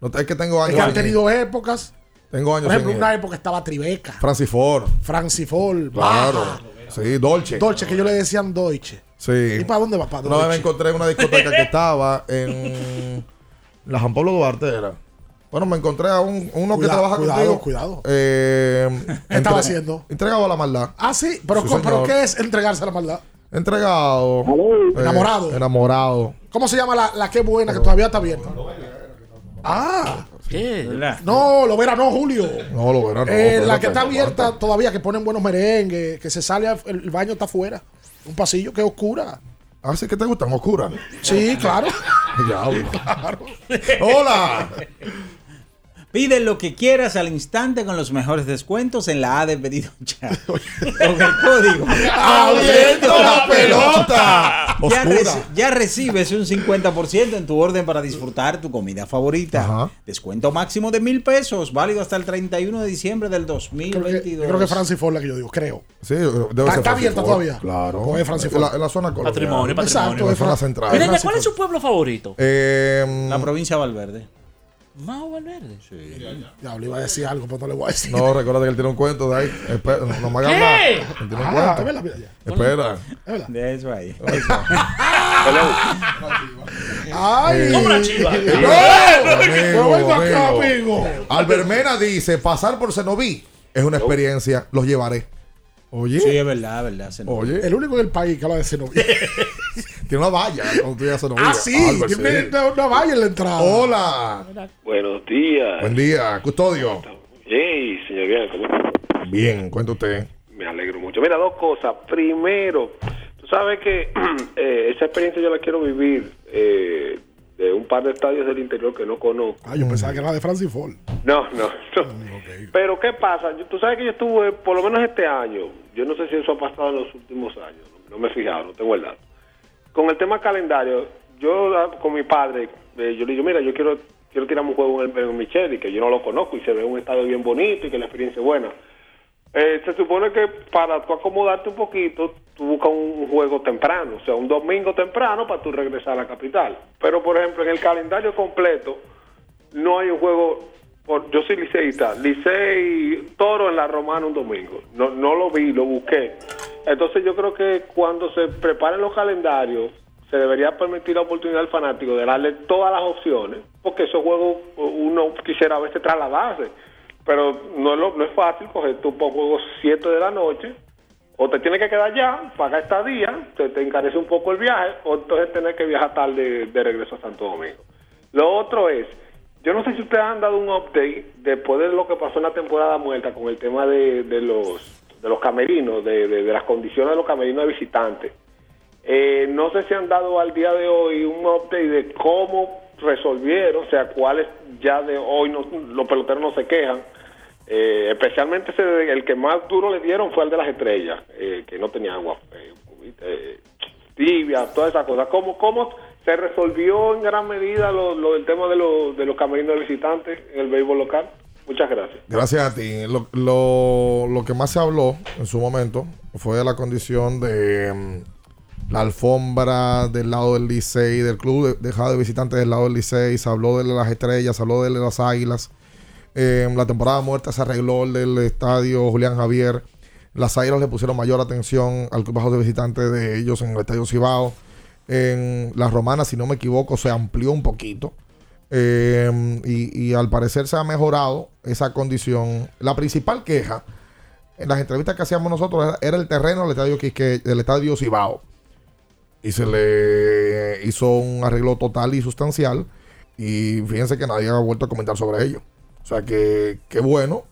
No, es que tengo Es años. que han ir. tenido épocas. Tengo años Por ejemplo, una ir. época estaba Tribeca, Francis Ford. Francis Ford, Claro. Baja, Sí, Dolce. Dolce, que ellos le decían Deutsche. Sí. ¿Y para dónde va? Para Una vez encontré en una discoteca que estaba en la Juan Pablo Duarte era. Bueno, me encontré a un, uno que Cuidado, trabaja cuidado, contigo. cuidado. Eh, ¿Qué estaba entre- haciendo? Entregado a la maldad. Ah, sí, pero, Sí, ¿cómo- pero. ¿qué es entregarse a la maldad? Entregado. eh, Enamorado. enamorado. ¿Cómo se llama la, la que buena que todavía está abierta? Ah, ¿Qué? no, lo verá, no, Julio. No, lo verán. no, Eh, la que está abierta todavía, que ponen buenos merengues, que se sale, al- el baño está afuera. Un pasillo que es oscura. Ah, sí que te gustan oscuras. Sí, claro. Diablo. Claro. Hola. Pide lo que quieras al instante con los mejores descuentos en la A de pedido ya. Con el código. ¡Abriendo la pelota! Ya, Oscura. reci- ya recibes un 50% en tu orden para disfrutar tu comida favorita. Descuento máximo de mil pesos, válido hasta el 31 de diciembre del 2022. Yo creo que Francis Ford la que yo digo, creo. Sí, debe Está- ser está Francis abierta todavía. Claro. Pues es Francis en, la, Ford. en la zona colonial. Patrimonio, patrimonio. Exacto, la zona central. Mira, ¿cuál es su pueblo favorito? Eh, La provincia de Valverde. Mao Valverde. Ya le iba a decir algo, pero no le voy a decir. no, recuerda que él tiene un cuento de ahí. Espera, no, no me hagas ¿Qué? nada. Él tiene un Ah, cuento. Espera. De eso ahí. Ay. ¿Cómo la chiva? No, vengo acá, amigo. Albermena dice, pasar por Cenoví es una experiencia, los llevaré. Oye, Sí, es verdad, es verdad. se nos- oye, El único en el país que habla de Cenoví. Tiene una valla cuando tú llegas a Cenoví. ah, sí. Tiene sí. una, una valla en la entrada. Hola. Buenos días. Buen día, custodio. Hey, señor Bien, ¿cómo está? Bien, cuenta usted. Me alegro mucho. Mira, dos cosas. Primero, tú sabes que eh, esa experiencia yo la quiero vivir eh, de un par de estadios del interior que no conozco. Ah, yo pensaba que era de Francis Ford. No, no, no. Pero ¿qué pasa? Tú sabes que yo estuve, por lo menos este año, yo no sé si eso ha pasado en los últimos años, no, no me he fijado, no tengo el dato. Con el tema calendario, yo ah, con mi padre, eh, yo le digo, mira, yo quiero quiero tirarme un juego en el en Michel y que yo no lo conozco y se ve un estadio bien bonito y que la experiencia es buena. Eh, se supone que para tú acomodarte un poquito, tú buscas un juego temprano, o sea, un domingo temprano para tú regresar a la capital. Pero, por ejemplo, en el calendario completo, no hay un juego. Por, yo soy liceísta, Licey Toro en la Romana un domingo. No, no lo vi, lo busqué. Entonces, yo creo que cuando se preparen los calendarios, se debería permitir la oportunidad al fanático de darle todas las opciones, porque esos juegos uno quisiera a veces trasladarse pero no es, lo- no es fácil coger tu juego 7 de la noche, o te tienes que quedar ya, pagar estadía, te, te encarece un poco el viaje, o entonces tener que viajar tarde de regreso a Santo Domingo. Lo otro es, yo no sé si ustedes han dado un update después de lo que pasó en la temporada muerta con el tema de, de los de los camerinos, de, de- las condiciones de los camerinos de visitantes. Eh, no sé si han dado al día de hoy un update de cómo resolvieron, o sea, cuáles ya de hoy no- los peloteros no se quejan. Eh, especialmente ese, el que más duro le dieron fue el de las estrellas, eh, que no tenía agua eh, tibia, todas esas cosas. ¿Cómo, ¿Cómo se resolvió en gran medida lo, lo del tema de, los de los camerinos de visitantes en el béisbol local? Muchas gracias. Gracias a ti. Lo, lo- lo que más se habló en su momento fue de la condición de mm, la alfombra del lado del Licey, del club de- dejado de visitantes del lado del Licey. Se habló de las estrellas, se habló de las águilas. Eh, la temporada muerta se arregló el del estadio Julián Javier. Las águilas le pusieron mayor atención al club bajo de visitantes de ellos en el estadio Cibao. En las romanas, si no me equivoco, se amplió un poquito. Eh, y, al parecer se ha mejorado esa condición. La principal queja en las entrevistas que hacíamos nosotros era, el terreno del estadio estadio Cibao. Y se le hizo un arreglo total y sustancial. Y fíjense que nadie ha vuelto a comentar sobre ello. O sea que qué bueno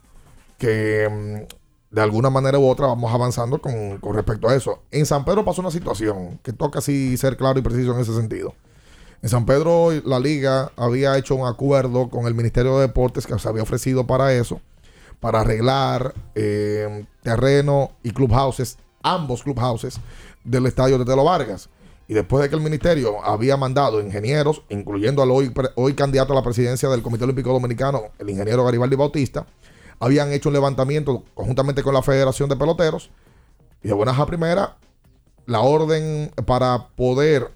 que mm, de alguna manera u otra vamos avanzando con, con respecto a eso. En San Pedro pasó una situación que toca así ser claro y preciso en ese sentido. En San Pedro la liga había hecho un acuerdo con el Ministerio de Deportes que se había ofrecido para eso, para arreglar eh, terreno y clubhouses, ambos clubhouses del estadio de Telo Vargas. Y después de que el ministerio había mandado ingenieros, incluyendo al hoy, candidato a la presidencia del Comité Olímpico Dominicano, el ingeniero Garibaldi Bautista, habían hecho un levantamiento conjuntamente con la Federación de Peloteros. Y de buenas a primera, la orden para poder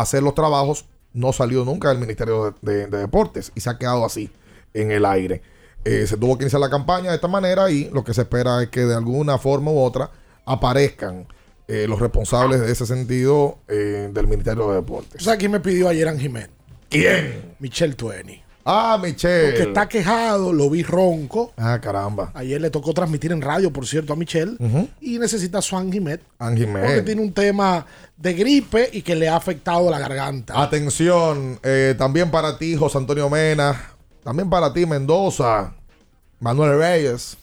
hacer los trabajos no salió nunca del Ministerio de, de- de Deportes y se ha quedado así en el aire. Eh, se tuvo que iniciar la campaña de esta manera y lo que se espera es que de alguna forma u otra aparezcan eh, los responsables de ese sentido eh, del Ministerio de Deportes. ¿Tú sabes quién me pidió ayer Anjimet? ¿Quién? Michelle Tueni. Ah, Michelle. Porque está quejado, lo vi ronco. Ah, caramba. Ayer le tocó transmitir en radio, por cierto, a Michelle. Y necesita su Anjimet. Anjimet. Porque tiene un tema de gripe y que le ha afectado la garganta. Atención, eh, también para ti, José Antonio Mena. También para ti, Mendoza. Manuel Reyes.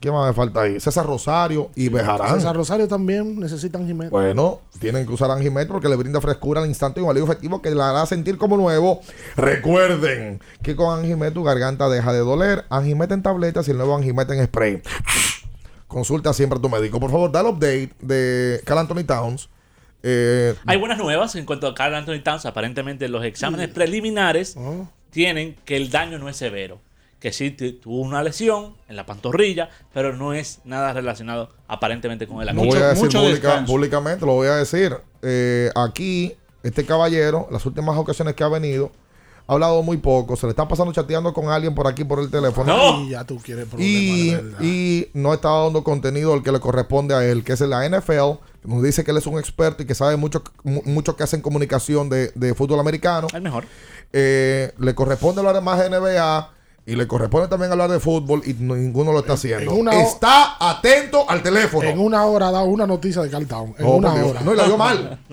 ¿Qué más me falta ahí? César Rosario y Bejarán. César Rosario también necesita Anjimet. Bueno, tienen que usar Anjimet porque le brinda frescura al instante y un alivio efectivo que la hará sentir como nuevo. Recuerden que con Anjimet tu garganta deja de doler. Anjimet en tabletas y el nuevo Anjimet en spray. Consulta siempre a tu médico. Por favor, da el update de Cal Anthony Towns. Eh, Hay buenas nuevas en cuanto a Carl Anthony Towns. Aparentemente los exámenes preliminares tienen que el daño no es severo. Que sí tu- tuvo una lesión en la pantorrilla, pero no es nada relacionado aparentemente con el No voy a decir pública- públicamente, lo voy a decir. Eh, aquí, este caballero, las últimas ocasiones que ha venido, ha hablado muy poco. Se le está pasando chateando con alguien por aquí por el teléfono. Y ya tú quieres problemas. Y, y no está dando contenido al que le corresponde a él, que es la NFL. Nos dice que él es un experto y que sabe mucho, mu- mucho que hace en comunicación de, de fútbol americano. El mejor. Eh, le corresponde hablar más de NBA y le corresponde también hablar de fútbol y no- ninguno lo está haciendo. una está atento al teléfono. En una hora ha dado una noticia de Carl Town. En No, una por Dios. hora. No, y la dio mal.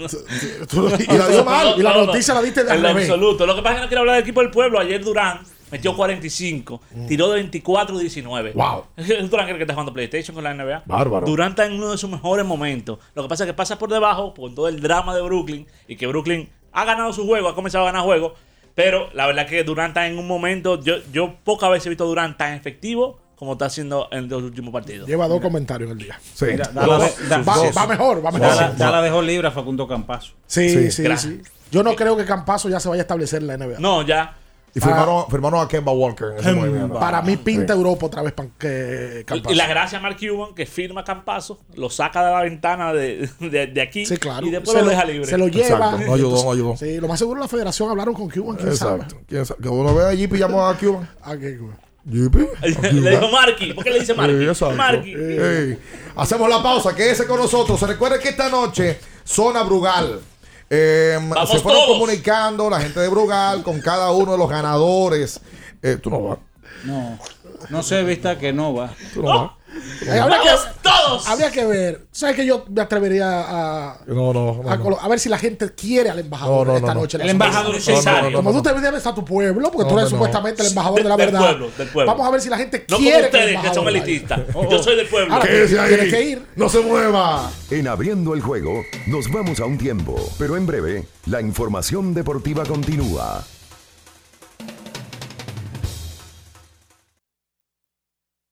Y la dio mal. Y la noticia la diste de En absoluto. Lo que pasa es que no quiero hablar del equipo del pueblo. Ayer Durán metió 45, tiró de 24-19. Wow. Es Durán el que está jugando PlayStation con la NBA. Bárbaro. Durán está en uno de sus mejores momentos. Lo que pasa es que pasa por debajo con todo el drama de Brooklyn y que Brooklyn Ha ganado su juego, ha comenzado a ganar juegos. Pero la verdad que Durant está en un momento. Yo, yo pocas veces he visto a Durant tan efectivo como está haciendo en los últimos partidos. Lleva dos comentarios en el día. Sí. Mira, Dos. da- va, va mejor, va mejor. Dala, Dala dejó libre a Facundo Campazo. Sí, sí, sí. Yo no creo que Campazo ya se vaya a establecer en la NBA. No, ya. Y firmaron, firmaron a Kemba Walker en ese movimiento. Para mí pinta Sí. Europa otra vez para que Campazo. Y la gracia a Mark Cuban que firma Campazo, lo saca de la ventana de, de, de aquí Sí, claro. y después se lo deja libre. Se lo lleva. Exacto. No ayudó, no ayudó. Sí, lo más seguro la federación hablaron con Cuban, quién Exacto. sabe. ¿Quién sabe? Que uno vea a JP y llamó a Cuban. Qué cool. JP. Le dijo Marky. ¿Por qué le dice Marky? Sí. Marky. Ey. Hacemos la pausa, quédese con nosotros. Se recuerde que esta noche, Zona Brugal. Eh, se fueron todos. comunicando la gente de Brugal con cada uno de los ganadores. Eh, tú no vas. No, no se vista que no va. Tú no vas. Eh, habría, que, todos. habría que ver. ¿Sabes que yo me atrevería a, No, no, no. a, colo- a ver si la gente quiere al embajador No, no, esta no, no. noche? la El embajador Cesario. Como tú te debes a tu pueblo, porque tú eres no. supuestamente el embajador de la Del verdad. pueblo, del pueblo. Vamos a ver si la gente No como quiere que el ustedes que embajador son elitistas. Yo soy del pueblo. Ahora, Quédese ahí. Tienes que ir. No se mueva. En abriendo el juego, nos vamos a un tiempo, pero en breve, la información deportiva continúa.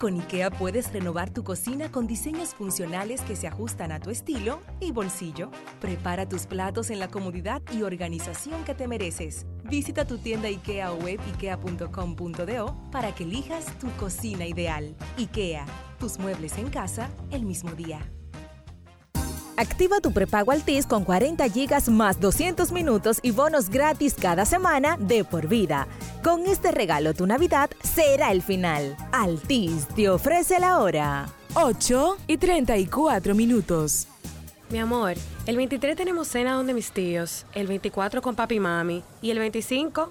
Con IKEA puedes renovar tu cocina con diseños funcionales que se ajustan a tu estilo y bolsillo. Prepara tus platos en la comodidad y organización que te mereces. Visita tu tienda IKEA o web ikea.com.do para que elijas tu cocina ideal. IKEA, tus muebles en casa el mismo día. Activa tu prepago Altis con 40 gigas más 200 minutos y bonos gratis cada semana de por vida. Con este regalo tu Navidad será el final. Altis te ofrece la hora. 8 y 34 minutos. Mi amor, el 23 tenemos cena donde mis tíos, el 24 con papi y mami y el 25,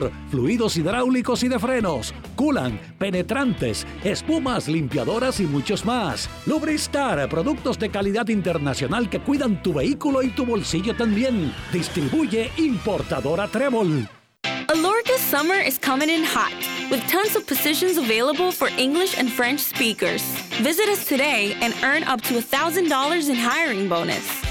fluidos hidráulicos y de frenos, culan, penetrantes, espumas, limpiadoras y muchos más. Lubristar, productos de calidad internacional que cuidan tu vehículo y tu bolsillo también. Distribuye importadora Trébol. Alorca's summer is coming in hot, with tons of positions available for English and French speakers. Visit us today and earn up to $1,000 in hiring bonus.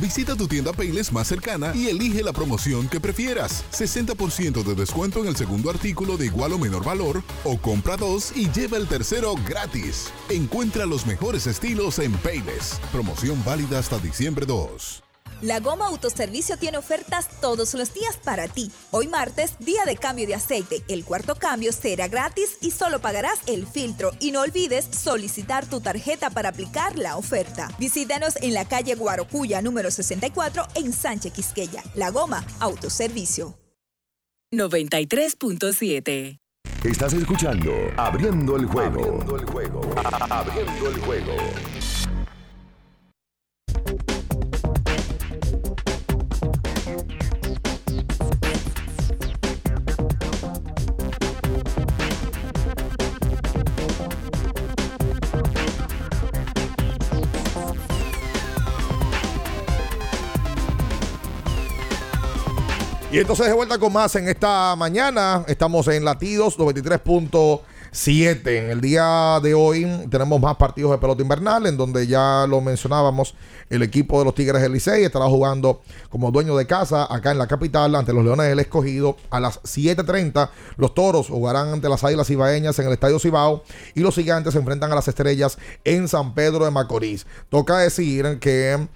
Visita tu tienda Payless más cercana y elige la promoción que prefieras. 60% de descuento en el segundo artículo de igual o menor valor o compra dos y lleva el tercero gratis. Encuentra los mejores estilos en Payless. Promoción válida hasta diciembre 2. La Goma Autoservicio tiene ofertas todos los días para ti. Hoy martes, día de cambio de aceite. El cuarto cambio será gratis y solo pagarás el filtro. Y no olvides solicitar tu tarjeta para aplicar la oferta. Visítanos en la calle Guarocuya número 64 en Sánchez Quisqueya. La Goma Autoservicio. 93.7. Estás escuchando Abriendo el juego. Abriendo el juego. Abriendo el juego. Y entonces de vuelta con más en esta mañana. Estamos en Latidos 93.7. En el día de hoy tenemos más partidos de pelota invernal, en donde ya lo mencionábamos, el equipo de los Tigres del Licey estará jugando como dueño de casa acá en la capital ante los Leones del Escogido a las 7.30. Los Toros jugarán ante las Águilas Ibaeñas en el Estadio Cibao y los Gigantes se enfrentan a las Estrellas en San Pedro de Macorís. Toca decir que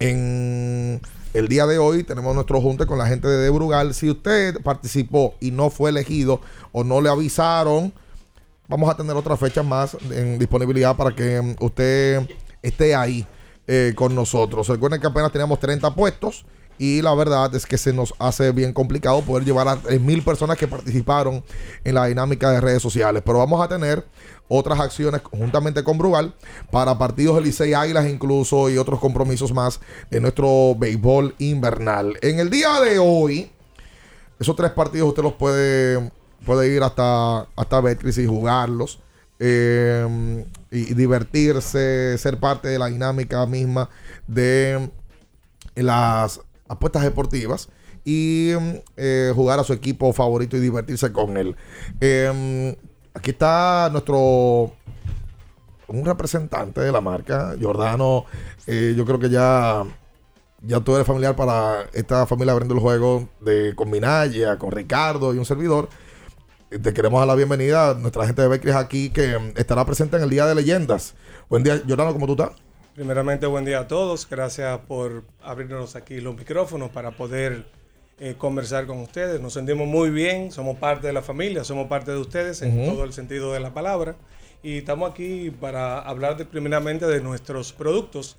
en el día de hoy tenemos nuestro junte con la gente de Brugal. Si usted participó y no fue elegido o no le avisaron, vamos a tener otras fechas más en disponibilidad para que mm, usted esté ahí eh, con nosotros. Recuerden que apenas teníamos 30 puestos y la verdad es que se nos hace bien complicado poder llevar a 3.000 personas que participaron en la dinámica de redes sociales. Pero vamos a tener otras acciones juntamente con Brugal para partidos de Licey Águilas incluso y otros compromisos más de nuestro béisbol invernal. En el día de hoy, esos tres partidos usted los puede, puede ir hasta, hasta Betcris y jugarlos. eh, y, y divertirse, ser parte de la dinámica misma de las apuestas deportivas y eh, jugar a su equipo favorito y divertirse con él. Eh, aquí está nuestro un representante de la marca, Jordano. eh, yo creo que ya ya tú eres familiar para esta familia abriendo el juego de con Minaya, con Ricardo y un servidor. Te queremos dar la bienvenida a nuestra gente de Becris aquí que mm, estará presente en el Día de Leyendas. Buen día, Jordano, ¿cómo tú estás? Primeramente, buen día a todos. Gracias por abrirnos aquí los micrófonos para poder eh, conversar con ustedes. Nos sentimos muy bien, somos parte de la familia, somos parte de ustedes en todo el sentido de la palabra. Y estamos aquí para hablar de, primeramente de nuestros productos,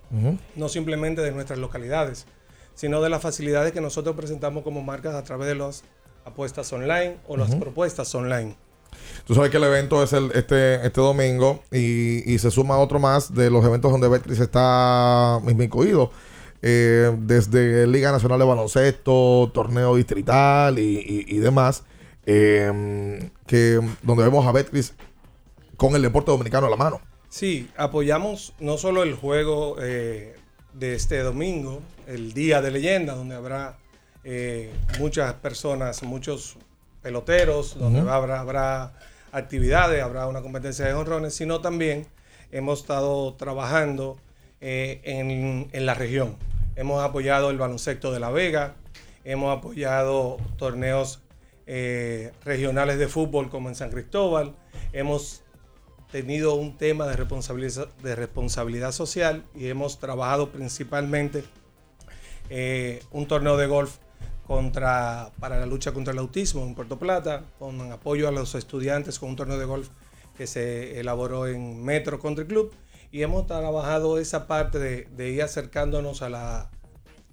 no simplemente de nuestras localidades, sino de las facilidades que nosotros presentamos como marcas a través de las apuestas online o las propuestas online. Tú sabes que el evento es el, este, este domingo y, y se suma otro más de los eventos donde Betcris está incluido. Eh, desde Liga Nacional de Baloncesto, torneo distrital y, y- y demás. eh, que donde vemos a Betcris con el deporte dominicano a la mano. Sí, apoyamos no solo el juego eh, de este domingo, el Día de Leyenda, donde habrá eh, muchas personas, muchos peloteros, donde Ujú. habrá, habrá actividades, habrá una competencia de honrones, sino también hemos estado trabajando eh, en, en la región. Hemos apoyado el baloncesto de La Vega, hemos apoyado torneos eh, regionales de fútbol como en San Cristóbal, hemos tenido un tema de responsabilidad, de responsabilidad social y hemos trabajado principalmente eh, un torneo de golf contra, para la lucha contra el autismo en Puerto Plata, con apoyo a los estudiantes con un torneo de golf que se elaboró en Metro Country Club y hemos trabajado esa parte de, ir acercándonos a la,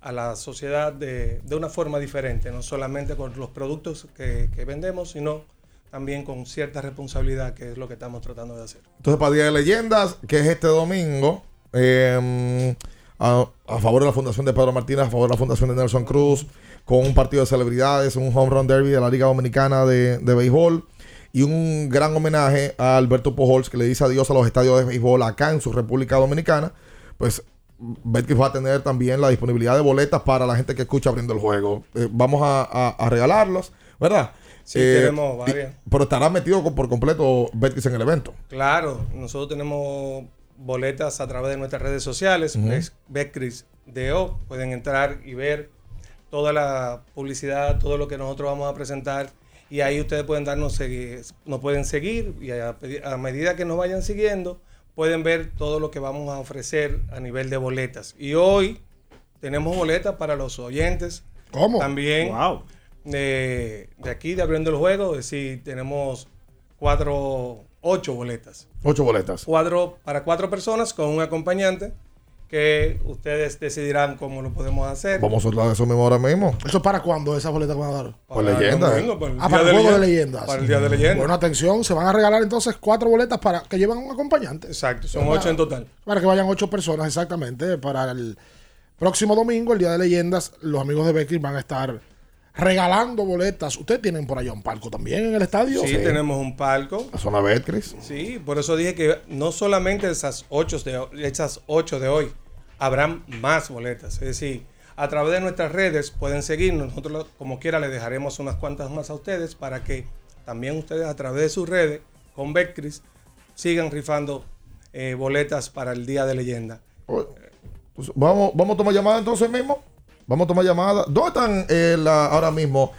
a la sociedad de, de una forma diferente, no solamente con los productos que, que vendemos, sino también con cierta responsabilidad, que es lo que estamos tratando de hacer. Entonces, para Día de Leyendas, que es este domingo, eh, a, a favor de la Fundación de Pedro Martínez, a favor de la Fundación de Nelson Cruz, con un partido de celebridades, un home run derby de la Liga Dominicana de, de Béisbol y un gran homenaje a Alberto Pujols, que le dice adiós a los estadios de béisbol acá en su República Dominicana. Pues Betcris va a tener también la disponibilidad de boletas para la gente que escucha abriendo el juego. Eh, vamos a, a- a regalarlos, ¿verdad? Sí, tenemos varias. y- Pero estará metido con- por completo Betcris en el evento. Claro, nosotros tenemos boletas a través de nuestras redes sociales, es Betcris DO, pueden entrar y ver toda la publicidad, todo lo que nosotros vamos a presentar y ahí ustedes pueden darnos nos pueden seguir y a, medida que nos vayan siguiendo pueden ver todo lo que vamos a ofrecer a nivel de boletas. Y hoy tenemos boletas para los oyentes. ¿Cómo? También Wow. de, de aquí, de Abriendo el Juego, es decir, tenemos cuatro, ocho boletas. Ocho boletas. Cuatro, para cuatro personas con un acompañante que ustedes decidirán cómo lo podemos hacer. Vamos a soltar eso mismo ahora mismo. ¿Eso para cuándo esas boletas que van a dar? Por leyenda. domingo, ¿eh? para el Ah, Día para el de juego de leyenda. leyendas. Para el Día de leyenda. Bueno, atención, se van a regalar entonces cuatro boletas para que lleven un acompañante. Exacto, son Para- ocho en total. Para que vayan ocho personas, exactamente. Para el próximo domingo, el Día de Leyendas, los amigos de Becky van a estar regalando boletas. ¿Ustedes tienen por allá un palco también en el estadio? Sí, tenemos un palco. La zona Betcris. Sí, por eso dije que no solamente esas ocho de, esas ocho de hoy, habrán más boletas. Es decir, a través de nuestras redes pueden seguirnos. Nosotros, como quiera, les dejaremos unas cuantas más a ustedes para que también ustedes, a través de sus redes, con Betcris, sigan rifando eh, boletas para el Día de Leyenda. Pues vamos, vamos a tomar llamada entonces mismo. Vamos a tomar llamada. ¿Dónde están eh, la- ahora mismo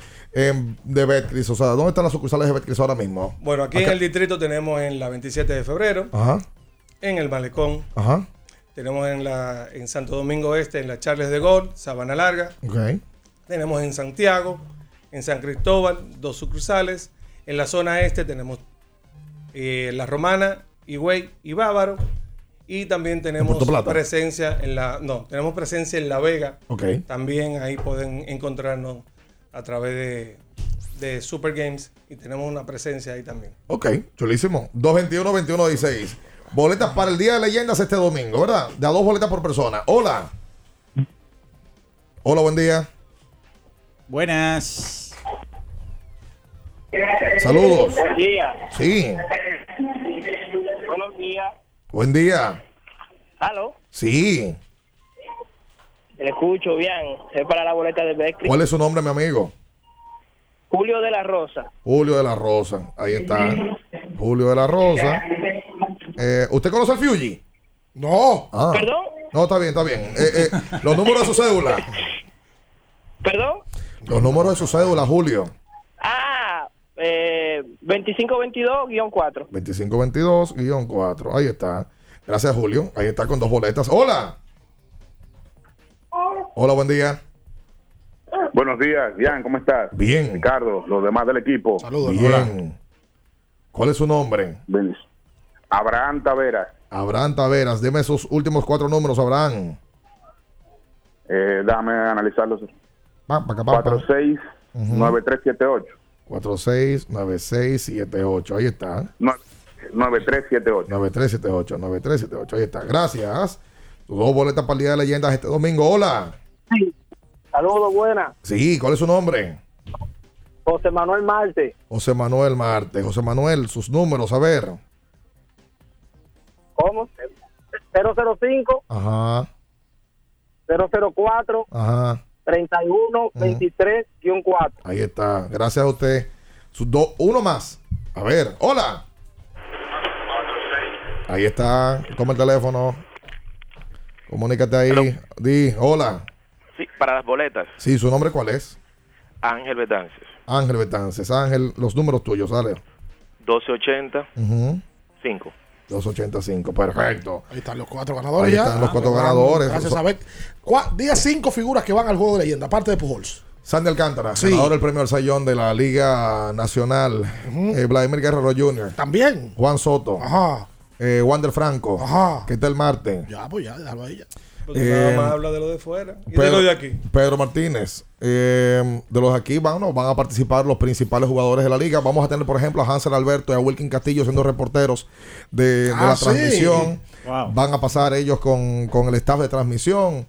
de Betcris? O sea, ¿dónde están las sucursales de Betcris ahora mismo? Bueno, aquí en el distrito tenemos en la 27 de febrero, Ajá, en el Malecón, ajá. tenemos en, la, en Santo Domingo Este, en la Charles de Gaulle, Sabana Larga, Ok. tenemos en Santiago, en San Cristóbal, dos sucursales. En la zona este tenemos eh, La Romana, Higüey y Bávaro. Y también tenemos presencia en la. No, tenemos presencia en La Vega. También ahí pueden encontrarnos a través de, de Super Games. Y tenemos una presencia ahí también. Ok, chulísimo. 221-2116. Boletas para el Día de Leyendas este domingo, ¿verdad? De a dos boletas por persona. Hola. Hola, buen día. Buenas. Saludos. Buen día. Sí. Buen día. ¿Aló? Sí. Le escucho bien. Es para la boleta de Beckley. ¿Cuál es su nombre, mi amigo? Julio de la Rosa. Julio de la Rosa. Ahí está. Julio de la Rosa. Eh, ¿Usted conoce al Fuji? No. Ah. ¿Perdón? No, está bien, está bien. Eh, eh, los números de su cédula. ¿Perdón? Los números de su cédula, Julio. Eh, 2522-4. 2522-4. Ahí está. Gracias, Julio. Ahí está con dos boletas. ¡Hola! Hola, buen día. Buenos días, Jan, ¿cómo estás? Bien. Ricardo, los demás del equipo. Saludos. Bien. ¿Cuál es su nombre? Abraham Taveras. Abraham Taveras, dime esos últimos cuatro números, Abraham. Eh, dame analizarlos. 469378. 469678. Ahí está. 9378. 9378. 9378. Ahí está. Gracias. Tus dos boletas para el Día de Leyendas este domingo. Hola. Saludos, buenas. Sí, ¿cuál es su nombre? José Manuel Marte. José Manuel Marte. José Manuel, sus números, a ver. ¿Cómo? 005 Ajá, 004 ajá. 31 23-4. Ahí está. Gracias a usted. Sus dos, uno más. A ver, hola. Ahí está. Toma el teléfono. Comunícate ahí. Di, hola. Sí, para las boletas, Sí, ¿su nombre cuál es? Ángel Betances, Ángel Betances. Ángel, los números tuyos, dale. 1280 Ujú. 5. 285, perfecto. Ahí están los cuatro ganadores Ahí ya. están los cuatro Ah, ganadores. Gracias a ver. Cua- Día cinco figuras que van al juego de leyenda, aparte de Pujols. Sandy Alcántara, Sí. ganador del premio al Sayón de la Liga Nacional. Eh, Vladimir Guerrero Jr. También. Juan Soto. Ajá. Eh, Wander Franco. Ajá. ¿Qué tal Marte? Ya, pues ya, déjalo ahí ya. Porque Eh, nada más habla de lo de fuera y de Pedro, lo de aquí. Pedro Martínez. eh, de los de aquí van, no, van a participar los principales jugadores de la liga. Vamos a tener, por ejemplo, a Hansel Alberto y a Wilkin Castillo siendo reporteros de, de Ah, la sí. transmisión. Wow. Van a pasar ellos con, con el staff de transmisión.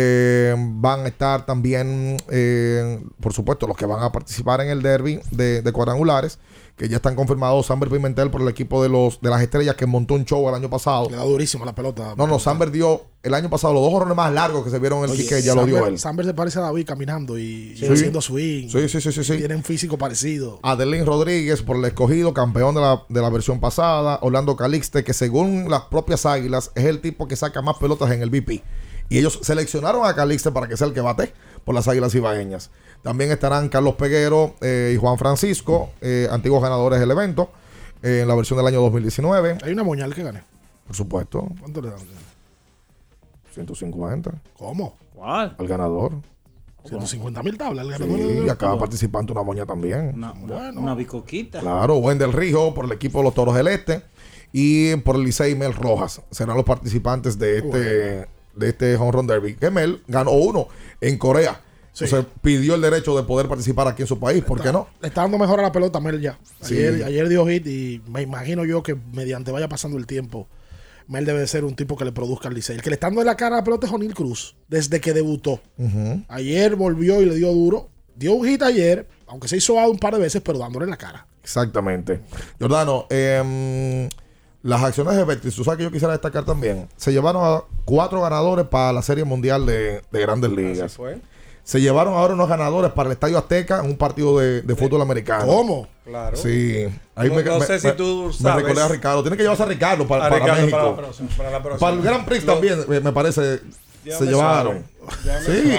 Eh, van a estar también, eh, por supuesto, los que van a participar en el derby de, de cuadrangulares, que ya están confirmados. Samber Pimentel por el equipo de los de las estrellas que montó un show el año pasado. Le da durísimo la pelota. No, no, Samber dio el año pasado los dos horrones más largos que se vieron en el Oye, Quique, ya lo dio él. Samber se parece a David caminando y, y Sí. haciendo swing. Sí, sí, sí, sí, sí. Tienen físico parecido. Adelín Rodríguez por el escogido, campeón de la, de la versión pasada. Orlando Calixte, que según las propias águilas es el tipo que saca más pelotas en el BP. Y ellos seleccionaron a Calixte para que sea el que bate por las águilas ibaeñas. También estarán Carlos Peguero eh, y Juan Francisco, eh, antiguos ganadores del evento, eh, en la versión del año 2019. Hay una moñal que gane. Por supuesto, ¿Cuánto le dan? 150 ¿Cómo? ¿Cuál? al ganador. 150 mil tablas. el ganador Sí, y acaba participando una moña también. Una, una, una bicoquita. Claro, Wendel Rijo por el equipo de los Toros del Este y por el Licey Mel Rojas. Serán los participantes de este de este Home Run Derby. Kemel ganó uno en Corea. Entonces pidió el derecho de poder participar aquí en su país. ¿Por qué no? Le está dando mejor a la pelota Mel ya. Sí. Ayer, dio hit y me imagino yo que mediante vaya pasando el tiempo, Mel debe de ser un tipo que le produzca al Licey. El que le está dando en la cara a la pelota es Jonil Cruz, desde que debutó. Ayer volvió y le dio duro. Dio un hit ayer, aunque se hizo out un par de veces, pero dándole en la cara. Exactamente. Jordano, em, las acciones de Betis, tú sabes que yo quisiera destacar también. Se llevaron a cuatro ganadores para la Serie Mundial de, de Grandes Ligas. fue. Se llevaron ahora unos ganadores para el Estadio Azteca en un partido de, de fútbol americano. ¿Cómo? Claro. Sí. No- no sé si tú Me sabes. recordé a Ricardo. Tiene que llevarse a Ricardo para, A para Ricardo México. para la próxima, para la próxima. Para el Gran Prix Lo- también, eh, me parece, Ya se me llevaron. me Sí.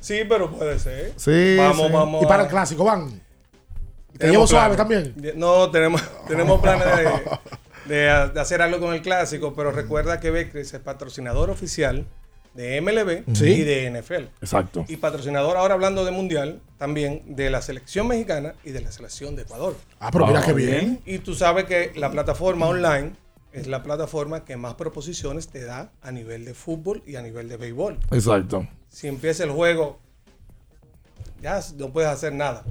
Sí, pero puede ser. Sí, Vamos, sí. vamos. Y para el clásico van. ¿Te Tenemos llevo suave planes. también? No, tenemos, tenemos planes de, de- de hacer algo con el clásico, pero recuerda que Becris es patrocinador oficial de MLB Sí. y de NFL. Exacto. Y patrocinador, ahora hablando de Mundial, también de la selección mexicana y de la selección de Ecuador. Ah, pero mira qué bien. Y tú sabes que la plataforma online es la plataforma que más proposiciones te da a nivel de fútbol y a nivel de béisbol. Exacto. Si empieza el juego, ya no puedes hacer nada.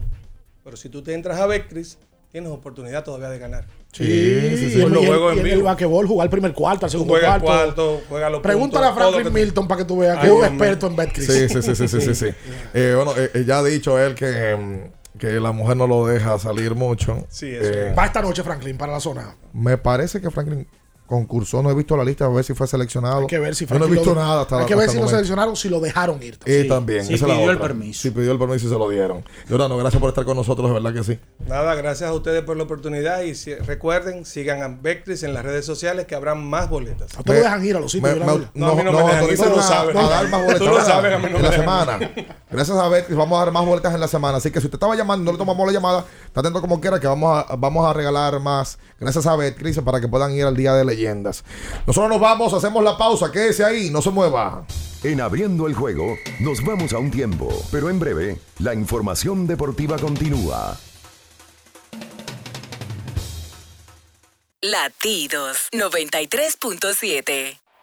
Pero si tú te entras a Betcris, tienes oportunidad todavía de ganar. Sí, sí, sí. El- juegos y en el, el vivo. basquetbol, jugar el primer cuarto, el segundo Juega cuarto. cuarto, juega los Pregúntale puntos, a Franklin te- Milton para que tú veas que es un experto en Betcris. Sí, sí, sí, sí, sí, sí, sí. Eh, bueno, eh, eh, ya ha dicho él que, em, que la mujer no lo deja salir mucho. Sí, eso Eh, Va esta noche, Franklin, para la zona. me parece que Franklin concursó, no he visto la lista, a ver si fue seleccionado. Hay que ver si Yo no he visto lo- nada hasta Hay que ver si lo seleccionaron, si lo dejaron ir. Y también, Si esa es la pidió el permiso. Si pidió el permiso y se lo dieron. Jordano, gracias por estar con nosotros, de verdad que sí. Nada, gracias a ustedes por la oportunidad y si- recuerden, sigan a Betcris en las redes sociales que habrán más boletas. A dejan ir a los sitios. Me- me- verdad. No, a mí no me dejan, lo a- sabes. a dar más boletas Tú lo ¿verdad? sabes, a mí no en la semana. Gracias a Betcris vamos a dar más boletas en la semana. Así que si usted estaba llamando no le tomamos la llamada, está atento como quiera que vamos a, vamos a regalar más. Gracias a Betcris para que puedan ir al Día de Leyendas. Nosotros nos vamos, hacemos la pausa. Quédese ahí, no se mueva. En abriendo el juego, nos vamos a un tiempo, pero en breve, la información deportiva continúa. Latidos 93.7.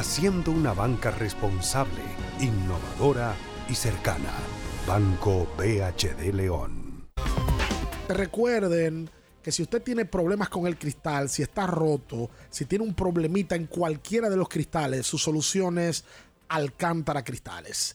haciendo una banca responsable, innovadora y cercana. Banco BHD León. Recuerden que si usted tiene problemas con el cristal, si está roto, si tiene un problemita en cualquiera de los cristales, su solución es Alcántara Cristales.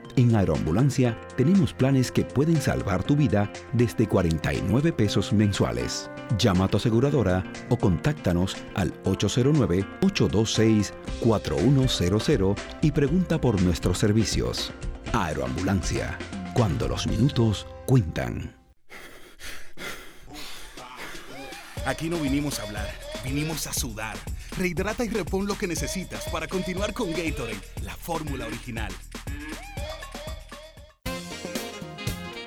en Aeroambulancia tenemos planes que pueden salvar tu vida desde 49 pesos mensuales. Llama a tu aseguradora o contáctanos al 809-826-4100 y pregunta por nuestros servicios. Aeroambulancia, cuando los minutos cuentan. Aquí no vinimos a hablar, vinimos a sudar. Rehidrata y repon lo que necesitas para continuar con Gatorade, la fórmula original.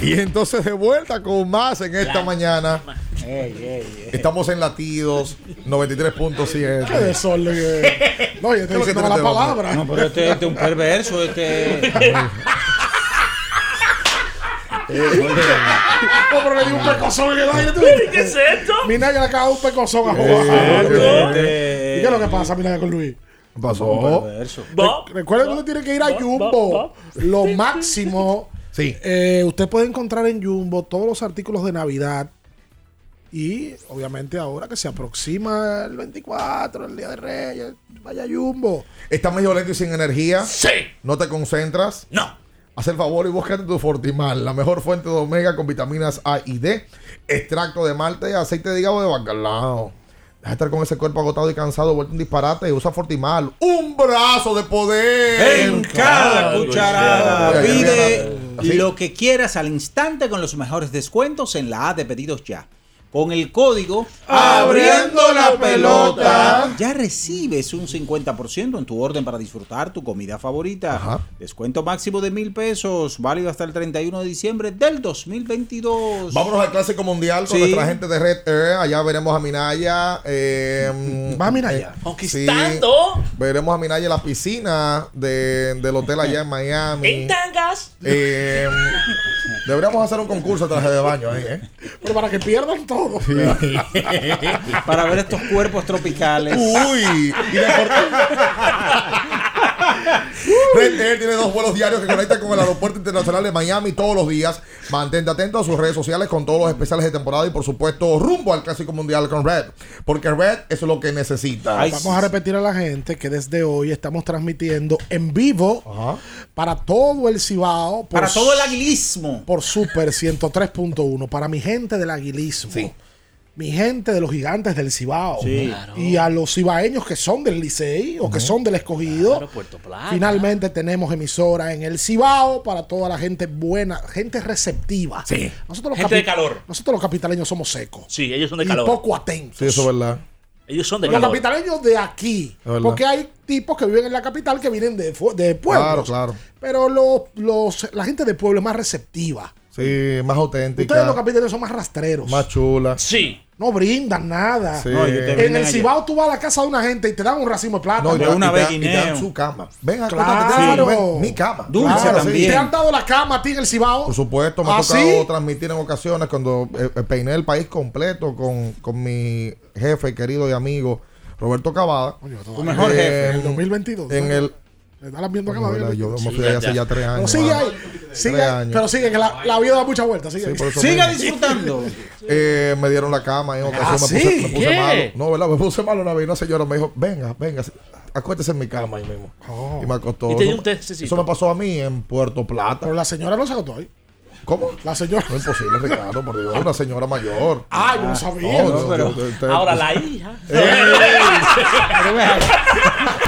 Y entonces de vuelta con más en esta mañana. Estamos en latidos 93.7. Qué desorden. No, yo estoy diciendo la palabra. No, pero este, este es un perverso. Este. No, pero le di un pecozón en el aire. ¿Qué es esto? Minaya le acaba un pecozón a ¿Qué Juan. ¿Y qué es lo que pasa, Minaya, con Luis? ¿Qué pasó? Re- Recuerden que usted tiene que ir a Jumbo. Lo máximo. Sí. Eh, usted puede encontrar en Jumbo todos los artículos de Navidad. Y obviamente ahora que se aproxima el 24, el Día de Reyes, vaya Jumbo. ¿Estás medio lento y sin energía? Sí. ¿No te concentras? No. Haz el favor y búscate tu Fortimal, la mejor fuente de omega con vitaminas A y D, extracto de malte y aceite de hígado de bacalao. Deja de estar con ese cuerpo agotado y cansado, vuelto un disparate y usa Fortimal. ¡Un brazo de poder! En cada cucharada. Pide lo que quieras al instante con los mejores descuentos en la A de pedidos ya. Con el código Abriendo la pelota. ya recibes un 50% en tu orden para disfrutar tu comida favorita. Descuento máximo de mil pesos, válido hasta el 31 de diciembre del 2022. Vámonos al Clásico Mundial con Sí. nuestra gente de Red Air. Allá veremos a Minaya. eh, Va a Minaya. eh, Conquistando. sí. Veremos a Minaya en la piscina de- del hotel allá en Miami. En tangas. Eh, deberíamos hacer un concurso de traje de baño ahí, ¿eh? Pero para que pierdan todo. para ver estos cuerpos tropicales. Uy, y la Red Air tiene dos vuelos diarios que conectan con el aeropuerto internacional de Miami todos los días. Mantente atento a sus redes sociales con todos los especiales de temporada y por supuesto rumbo al Clásico Mundial con Red. Porque Red es lo que necesita. Vamos a repetir a la gente que desde hoy estamos transmitiendo en vivo para todo el Cibao. por Para todo el aguilismo. Por Super 103.1. Para mi gente del aguilismo. Mi gente de los gigantes del Cibao. Sí. Claro. Y a los cibaeños que son del Licey o que son del escogido. Claro, Puerto Plata. Finalmente tenemos emisora en el Cibao para toda la gente buena, gente receptiva. Sí. Nosotros los Gente de calor. Nosotros los capitaleños somos secos. Sí, ellos son de y calor. poco atentos. Sí, eso es verdad. Ellos son de Los calor. capitaleños de aquí. Porque hay tipos que viven en la capital que vienen de, de pueblos. Claro, claro. Pero los, los, la gente de pueblo es más receptiva. Sí, más auténtica. Ustedes los son más rastreros. Más chula. Sí. No brindan nada. Sí. No, en el allá. Cibao tú vas a la casa de una gente y te dan un racimo de plata. No, y De te- una vez y te dan su cama. Ven, Claro. acuéstate, ven, mi cama. Dulce Claro, también. ¿Te han dado la cama a ti en el Cibao? Por supuesto, me ha ¿Ah, tocado sí? transmitir en ocasiones cuando eh, eh, peiné el país completo con, con mi jefe querido y amigo Roberto Cavada. Tu mejor jefe. En el 2022. En el. ¿Le están viendo Bueno, cada ¿verdad? vez? yo me fui allá hace ya tres años. sigue ahí. Sigue. Pero sigue, que la, la vida da mucha vuelta. Sigue mismo. disfrutando. Eh, me dieron la cama en ocasión. ¿Ah, me, puse, me puse malo. No, ¿verdad? Me puse malo una vez. Una señora me dijo: Venga, venga, acuéstese en mi cama ahí mismo. Oh. Y me acostó. Eso- un testecito. Eso me pasó a mí en Puerto Plata. Pero la señora no se agotó ahí. ¿Cómo? La señora. No es imposible, Ricardo, por Dios. Una señora mayor. Ah, yo no sabía. No, no, pero- yo- yo- yo- Ahora la hija.